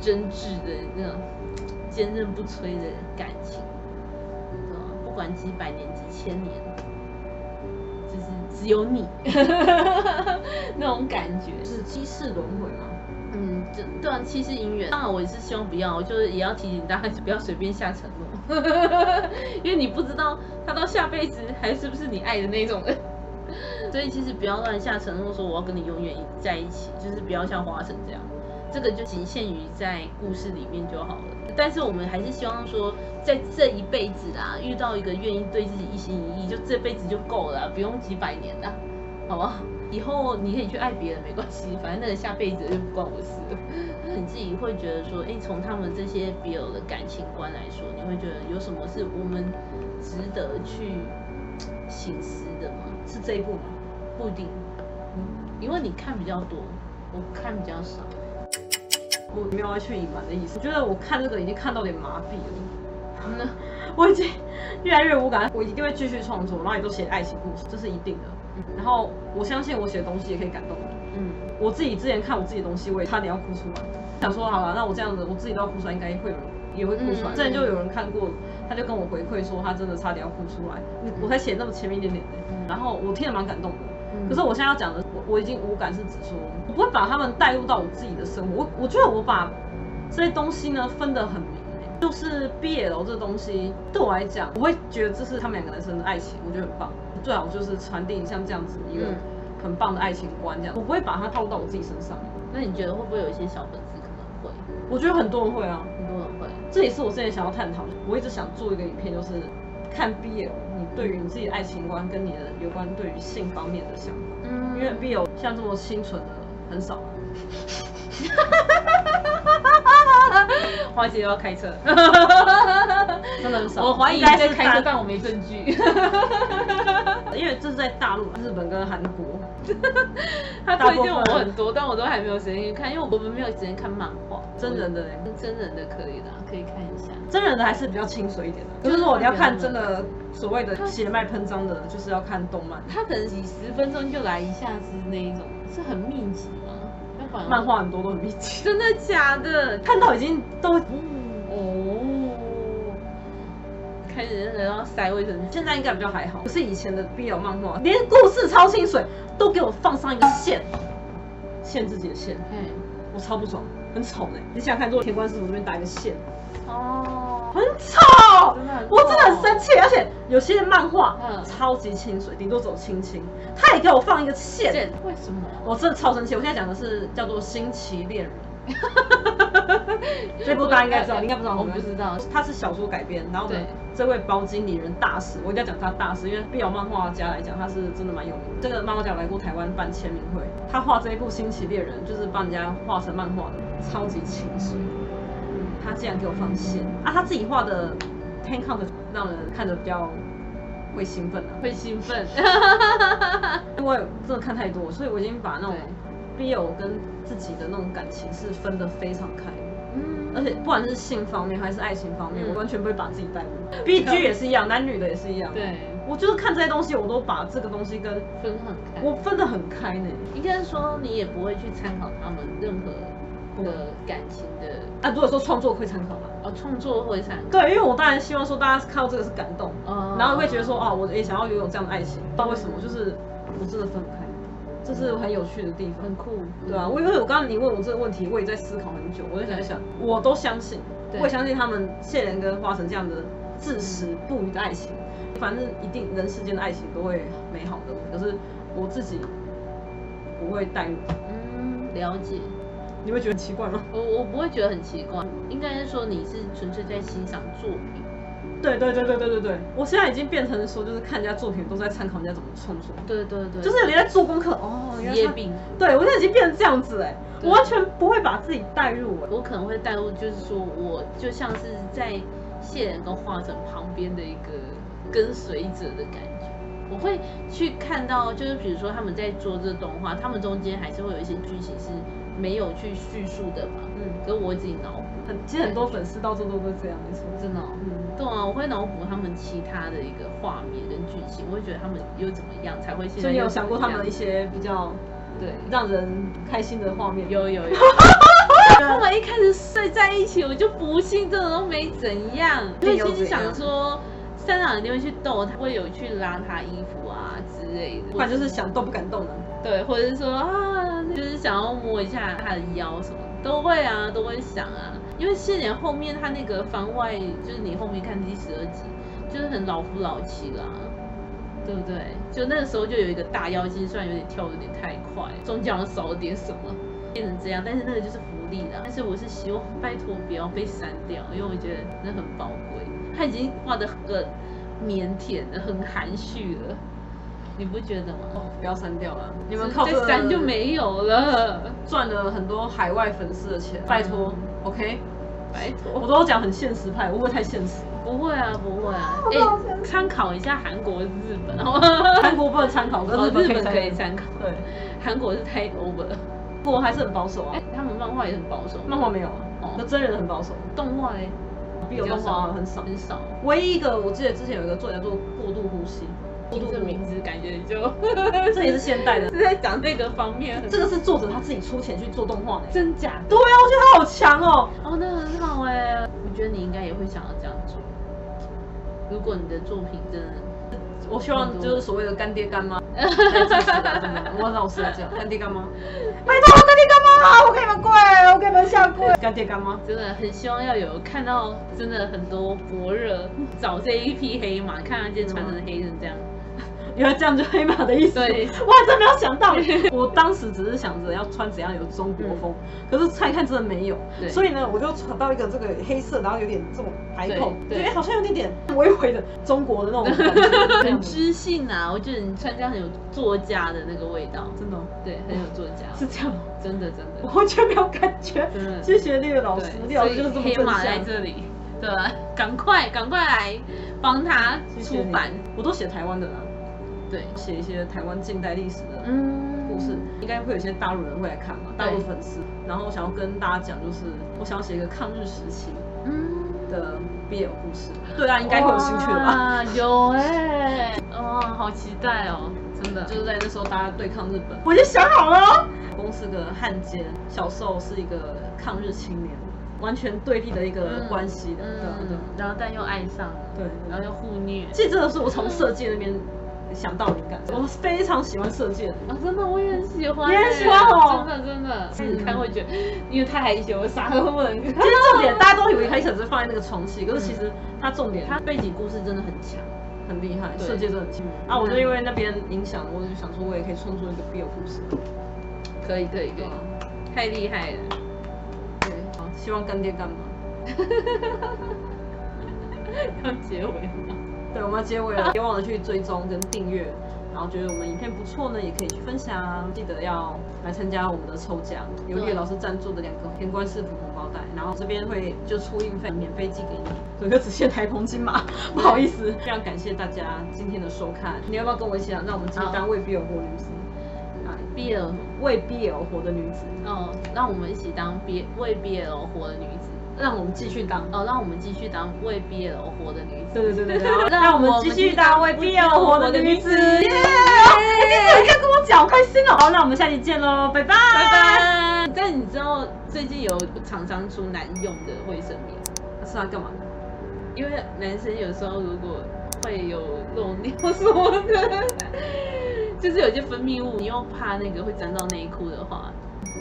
Speaker 2: 真挚的那种坚韧不摧的感情，不管几百年几千年，就是只有你 那种感觉，
Speaker 1: 是七世轮回吗？
Speaker 2: 嗯，就对啊，七世姻缘。当然，我也是希望不要，就是也要提醒大家不要随便下承诺，因为你不知道他到下辈子还是不是你爱的那种人。所以其实不要乱下承诺，说我要跟你永远在一起，就是不要像花城这样。这个就仅限于在故事里面就好了。但是我们还是希望说，在这一辈子啊，遇到一个愿意对自己一心一意，就这辈子就够了，不用几百年的，好不好？以后你可以去爱别人没关系，反正那个下辈子就不关我事了。你自己会觉得说，哎，从他们这些 BL 的感情观来说，你会觉得有什么是我们值得去省思的吗？
Speaker 1: 是这一部吗？
Speaker 2: 不一定，嗯，因为你看比较多，我看比较少。
Speaker 1: 我没有要去隐瞒的意思，我觉得我看这个已经看到点麻痹了。嗯，我已经越来越无感，我一定会继续创作，然后也都写爱情故事，这是一定的。然后我相信我写的东西也可以感动人。嗯，我自己之前看我自己的东西，我也差点要哭出来。想说好了，那我这样子，我自己都要哭出来，应该会有人也会哭出来。之前就有人看过，他就跟我回馈说，他真的差点要哭出来。我才写那么前面一点点的，然后我听得蛮感动的。可是我现在要讲的，我我已经无感，是指说我不会把他们带入到我自己的生活。我我觉得我把这些东西呢分得很明。就是 BL 这东西对我来讲，我会觉得这是他们两个男生的爱情，我觉得很棒。最好就是传递像这样子一个很棒的爱情观这样，我不会把它套入到我自己身上。
Speaker 2: 那你觉得会不会有一些小粉丝可能会？
Speaker 1: 我觉得很多人会啊，
Speaker 2: 很多人会。
Speaker 1: 这也是我之前想要探讨的。我一直想做一个影片，就是看 BL，你对于你自己的爱情观跟你的有关对于性方面的想法。嗯，因为 B 有像这么清纯的很少。花姐要开车，真的很少。
Speaker 2: 我怀疑在开车，但我没证据。
Speaker 1: 因为这是在大陆、日本跟韩国。
Speaker 2: 他推荐我很多，但我都还没有时间去看，因为我们没有时间看漫画。
Speaker 1: 真人的
Speaker 2: 真人的可以的，可以看一下。
Speaker 1: 真人的还是比较清水一点的。就是如果你要看真的所谓的血脉喷张的，就是要看动漫。
Speaker 2: 他可能几十分钟就来一下子那一种，是很密集吗？
Speaker 1: 漫画很多都很密集，
Speaker 2: 真的假的？
Speaker 1: 看到已经都、
Speaker 2: 嗯、哦，开始人要塞卫生纸，
Speaker 1: 现在应该比较还好。可是以前的 BL 漫画，连故事超清水，都给我放上一个线，限制己的线，嗯，我超不爽，很丑呢。你想想看，如果田官师傅这边打一个线，哦。很丑，我真的很生气，而且有些漫画嗯超级清水，顶多走亲亲，他也给我放一个线，
Speaker 2: 为什么？
Speaker 1: 我真的超生气。我现在讲的是叫做《新奇恋人》，这部大家应该知道，应该不知道，
Speaker 2: 我不知道，
Speaker 1: 他是小说改编，然后呢，这位包经理人大师，我一定要讲他大师，因为必有漫画家来讲，他是真的蛮有名。这个漫画家来过台湾办签名会，他画这一部《星奇猎人》，就是帮人家画成漫画的，超级清水。他竟然给我放线啊！他自己画的 Ten Count 让人看着比较会兴奋啊，
Speaker 2: 会兴奋。
Speaker 1: 因为真的看太多，所以我已经把那种 BL 跟自己的那种感情是分得非常开。嗯，而且不管是性方面还是爱情方面，嗯、我完全不会把自己带入。BG 也是一样，男女的也是一样。
Speaker 2: 对，
Speaker 1: 我就是看这些东西，我都把这个东西跟
Speaker 2: 分很开。
Speaker 1: 我分得很开呢。
Speaker 2: 应该是说你也不会去参考他们任何。的感情的
Speaker 1: 啊，如果说创作会参考吗？
Speaker 2: 哦，创作会参考。
Speaker 1: 对，因为我当然希望说大家看到这个是感动，嗯、然后会觉得说啊，我也想要拥有这样的爱情。不知道为什么，就是我真的分不开，这是很有趣的地方，
Speaker 2: 很酷，
Speaker 1: 对啊，我因为我刚刚你问我这个问题，我也在思考很久，我在想一想，我都相信，我也相信他们谢莲跟花神这样的至死不渝的爱情，反正一定人世间的爱情都会美好的，可是我自己不会带入。
Speaker 2: 嗯，了解。
Speaker 1: 你会觉得很奇怪吗？
Speaker 2: 我我不会觉得很奇怪，应该是说你是纯粹在欣赏作品。
Speaker 1: 对对对对对对对，我现在已经变成说，就是看人家作品都在参考人家怎么创作。
Speaker 2: 对对对，
Speaker 1: 就是你在做功课哦。
Speaker 2: 职业病。
Speaker 1: 对，我现在已经变成这样子哎，我完全不会把自己带入。
Speaker 2: 我可能会带入，就是说我就像是在谢人跟花神旁边的一个跟随者的感觉。我会去看到，就是比如说他们在做这个动画，他们中间还是会有一些剧情是。没有去叙述的嘛，嗯，跟我自己脑补，
Speaker 1: 很其实很多粉丝到处都会这样，没错，
Speaker 2: 真的，嗯，对啊，我会脑补他们其他的一个画面跟剧情，我会觉得他们又怎么样才会现在。
Speaker 1: 所以你有想过他们一些比较对让人开心的画面？
Speaker 2: 有有有。他们一开始睡在一起，我就不信这种都没怎样，因为其实想说三郎一定会去逗他，会有去拉他衣服啊之类的，
Speaker 1: 不然就是想动不敢动的。
Speaker 2: 对，或者是说啊，就是想要摸一下他的腰什么，都会啊，都会想啊。因为谢莲后面他那个番外，就是你后面看第十二集，就是很老夫老妻啦，对不对？就那个时候就有一个大妖精，虽然有点跳有点太快，中间少了点什么，变成这样。但是那个就是福利啦。但是我是希望拜托不要被删掉，因为我觉得那很宝贵。他已经画得很腼腆的，很含蓄了。你不觉得吗？
Speaker 1: 哦，不要删掉了，你们靠这
Speaker 2: 删就没有了，
Speaker 1: 赚了很多海外粉丝的钱，拜托，OK，拜托，我都讲很现实派，会不会太现实？
Speaker 2: 不会啊，不会啊，哎，参考一下韩国、日本，
Speaker 1: 韩国不能参考，可是
Speaker 2: 日本可以参考。
Speaker 1: 对，
Speaker 2: 韩国是太 over 了，
Speaker 1: 韩国还是很保守啊。
Speaker 2: 哎，他们漫画也很保守，
Speaker 1: 漫画没有啊，哦。那真人很保守，
Speaker 2: 动画哎，
Speaker 1: 比有动画很少。
Speaker 2: 很少，
Speaker 1: 唯一一个我记得之前有一个作家做过度呼吸。
Speaker 2: 听这名字感觉就，
Speaker 1: 这也是现代的，
Speaker 2: 是 在讲这个方面。
Speaker 1: 这个是作者他自己出钱去做动画的，
Speaker 2: 真假？
Speaker 1: 对啊，我觉得他好强哦。
Speaker 2: 哦，那很好哎。我觉得你应该也会想要这样做。如果你的作品真的，
Speaker 1: 我希望就是所谓的干爹干妈。我老实来讲，干爹干妈，拜托干爹干妈，我给你们跪，我给你们下跪。干爹干妈，
Speaker 2: 真的很希望要有看到真的很多博热找这一匹黑马，看他今天穿成黑人这样。
Speaker 1: 原来这样就黑马的意思。
Speaker 2: 对，
Speaker 1: 我还真没有想到。我当时只是想着要穿怎样有中国风，可是拆看真的没有。所以呢，我就穿到一个这个黑色，然后有点这种排扣，对，好像有点点 微微的中国的那种感觉，
Speaker 2: 很知性啊。我觉得你穿这样很有作家的那个味道，真的，对，很有作家。
Speaker 1: 是这样，
Speaker 2: 真的真的，
Speaker 1: 我完全没有感觉。谢谢那个老师，老师就是这么
Speaker 2: 黑马在这里。对，赶快赶快来帮他出版，
Speaker 1: 我都写台湾的啦。
Speaker 2: 对，
Speaker 1: 写一些台湾近代历史的故事，应该会有些大陆人会来看嘛，大陆粉丝。然后我想要跟大家讲，就是我想要写一个抗日时期的 BL 故事。对啊，应该会有兴趣的吧？
Speaker 2: 有哎，哇，好期待哦！真的，
Speaker 1: 就是在那时候大家对抗日本，我已经想好了。公是个汉奸，小受是一个抗日青年。完全对立的一个关系的，对对，
Speaker 2: 然后但又爱上，对，然后又互虐。
Speaker 1: 其实这个是我从设计那边想到灵感，我非常喜欢射箭。
Speaker 2: 啊，真的我也很喜欢，
Speaker 1: 你很喜欢哦，
Speaker 2: 真的真的，试试看会觉得，因为太害羞，我啥都不能。其
Speaker 1: 实重点大家都以为他一直是放在那个床戏，可是其实他重点，他背景故事真的很强，很厉害，设计真的很强。啊，我就因为那边影响，我就想说我也可以创作一个 BL 故事，
Speaker 2: 可以可以可以，太厉害了。
Speaker 1: 对，好希望干爹干嘛？
Speaker 2: 要结尾吗？
Speaker 1: 对，我们要结尾了，别忘了去追踪跟订阅。然后觉得我们影片不错呢，也可以去分享。记得要来参加我们的抽奖，由叶老师赞助的两个天官赐福红包袋。然后这边会就出运费，免费寄给你。整个只限台澎金马，不好意思。非常感谢大家今天的收看。你要不要跟我一起啊？那我们继续当为 BL 活女子。
Speaker 2: 啊 BL
Speaker 1: 为 BL 活的女子，
Speaker 2: 嗯，让我们一起当 B 为 BL 活的女子，
Speaker 1: 让我们继续当，
Speaker 2: 哦，让我们继续当为 BL 活的女子，
Speaker 1: 对对对对，让我们继续当为 BL 活的女子，耶！你怎么可以跟我讲，开心哦！好，那我们下期见喽，拜拜拜拜。
Speaker 2: 但你知道最近有厂商出男用的卫生棉，
Speaker 1: 是要干嘛？
Speaker 2: 因为男生有时候如果会有漏尿什么的。就是有些分泌物，你又怕那个会沾到内裤的话，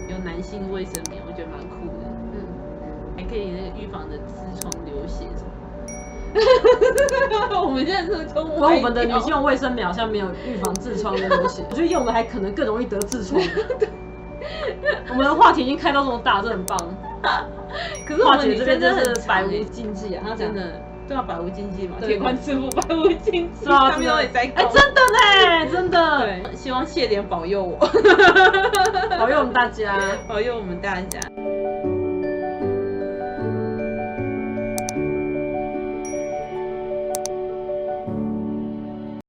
Speaker 2: 有男性卫生棉，我觉得蛮酷还可以那个预防的痔疮、流血什么。我们现在是从我
Speaker 1: 们的女性用卫生棉好像没有预防痔疮的流血，我觉得用的还可能更容易得痔疮。我们的话题已经开到这么大，这很棒。可是华姐这边真是百无禁忌啊，她真的。
Speaker 2: 对啊，百无禁忌嘛，铁观之父百无禁忌，
Speaker 1: 他们都也在。哎，真的呢，真的。
Speaker 2: 对，希望谢莲保佑我，
Speaker 1: 保佑我们大家，
Speaker 2: 保佑我们大家。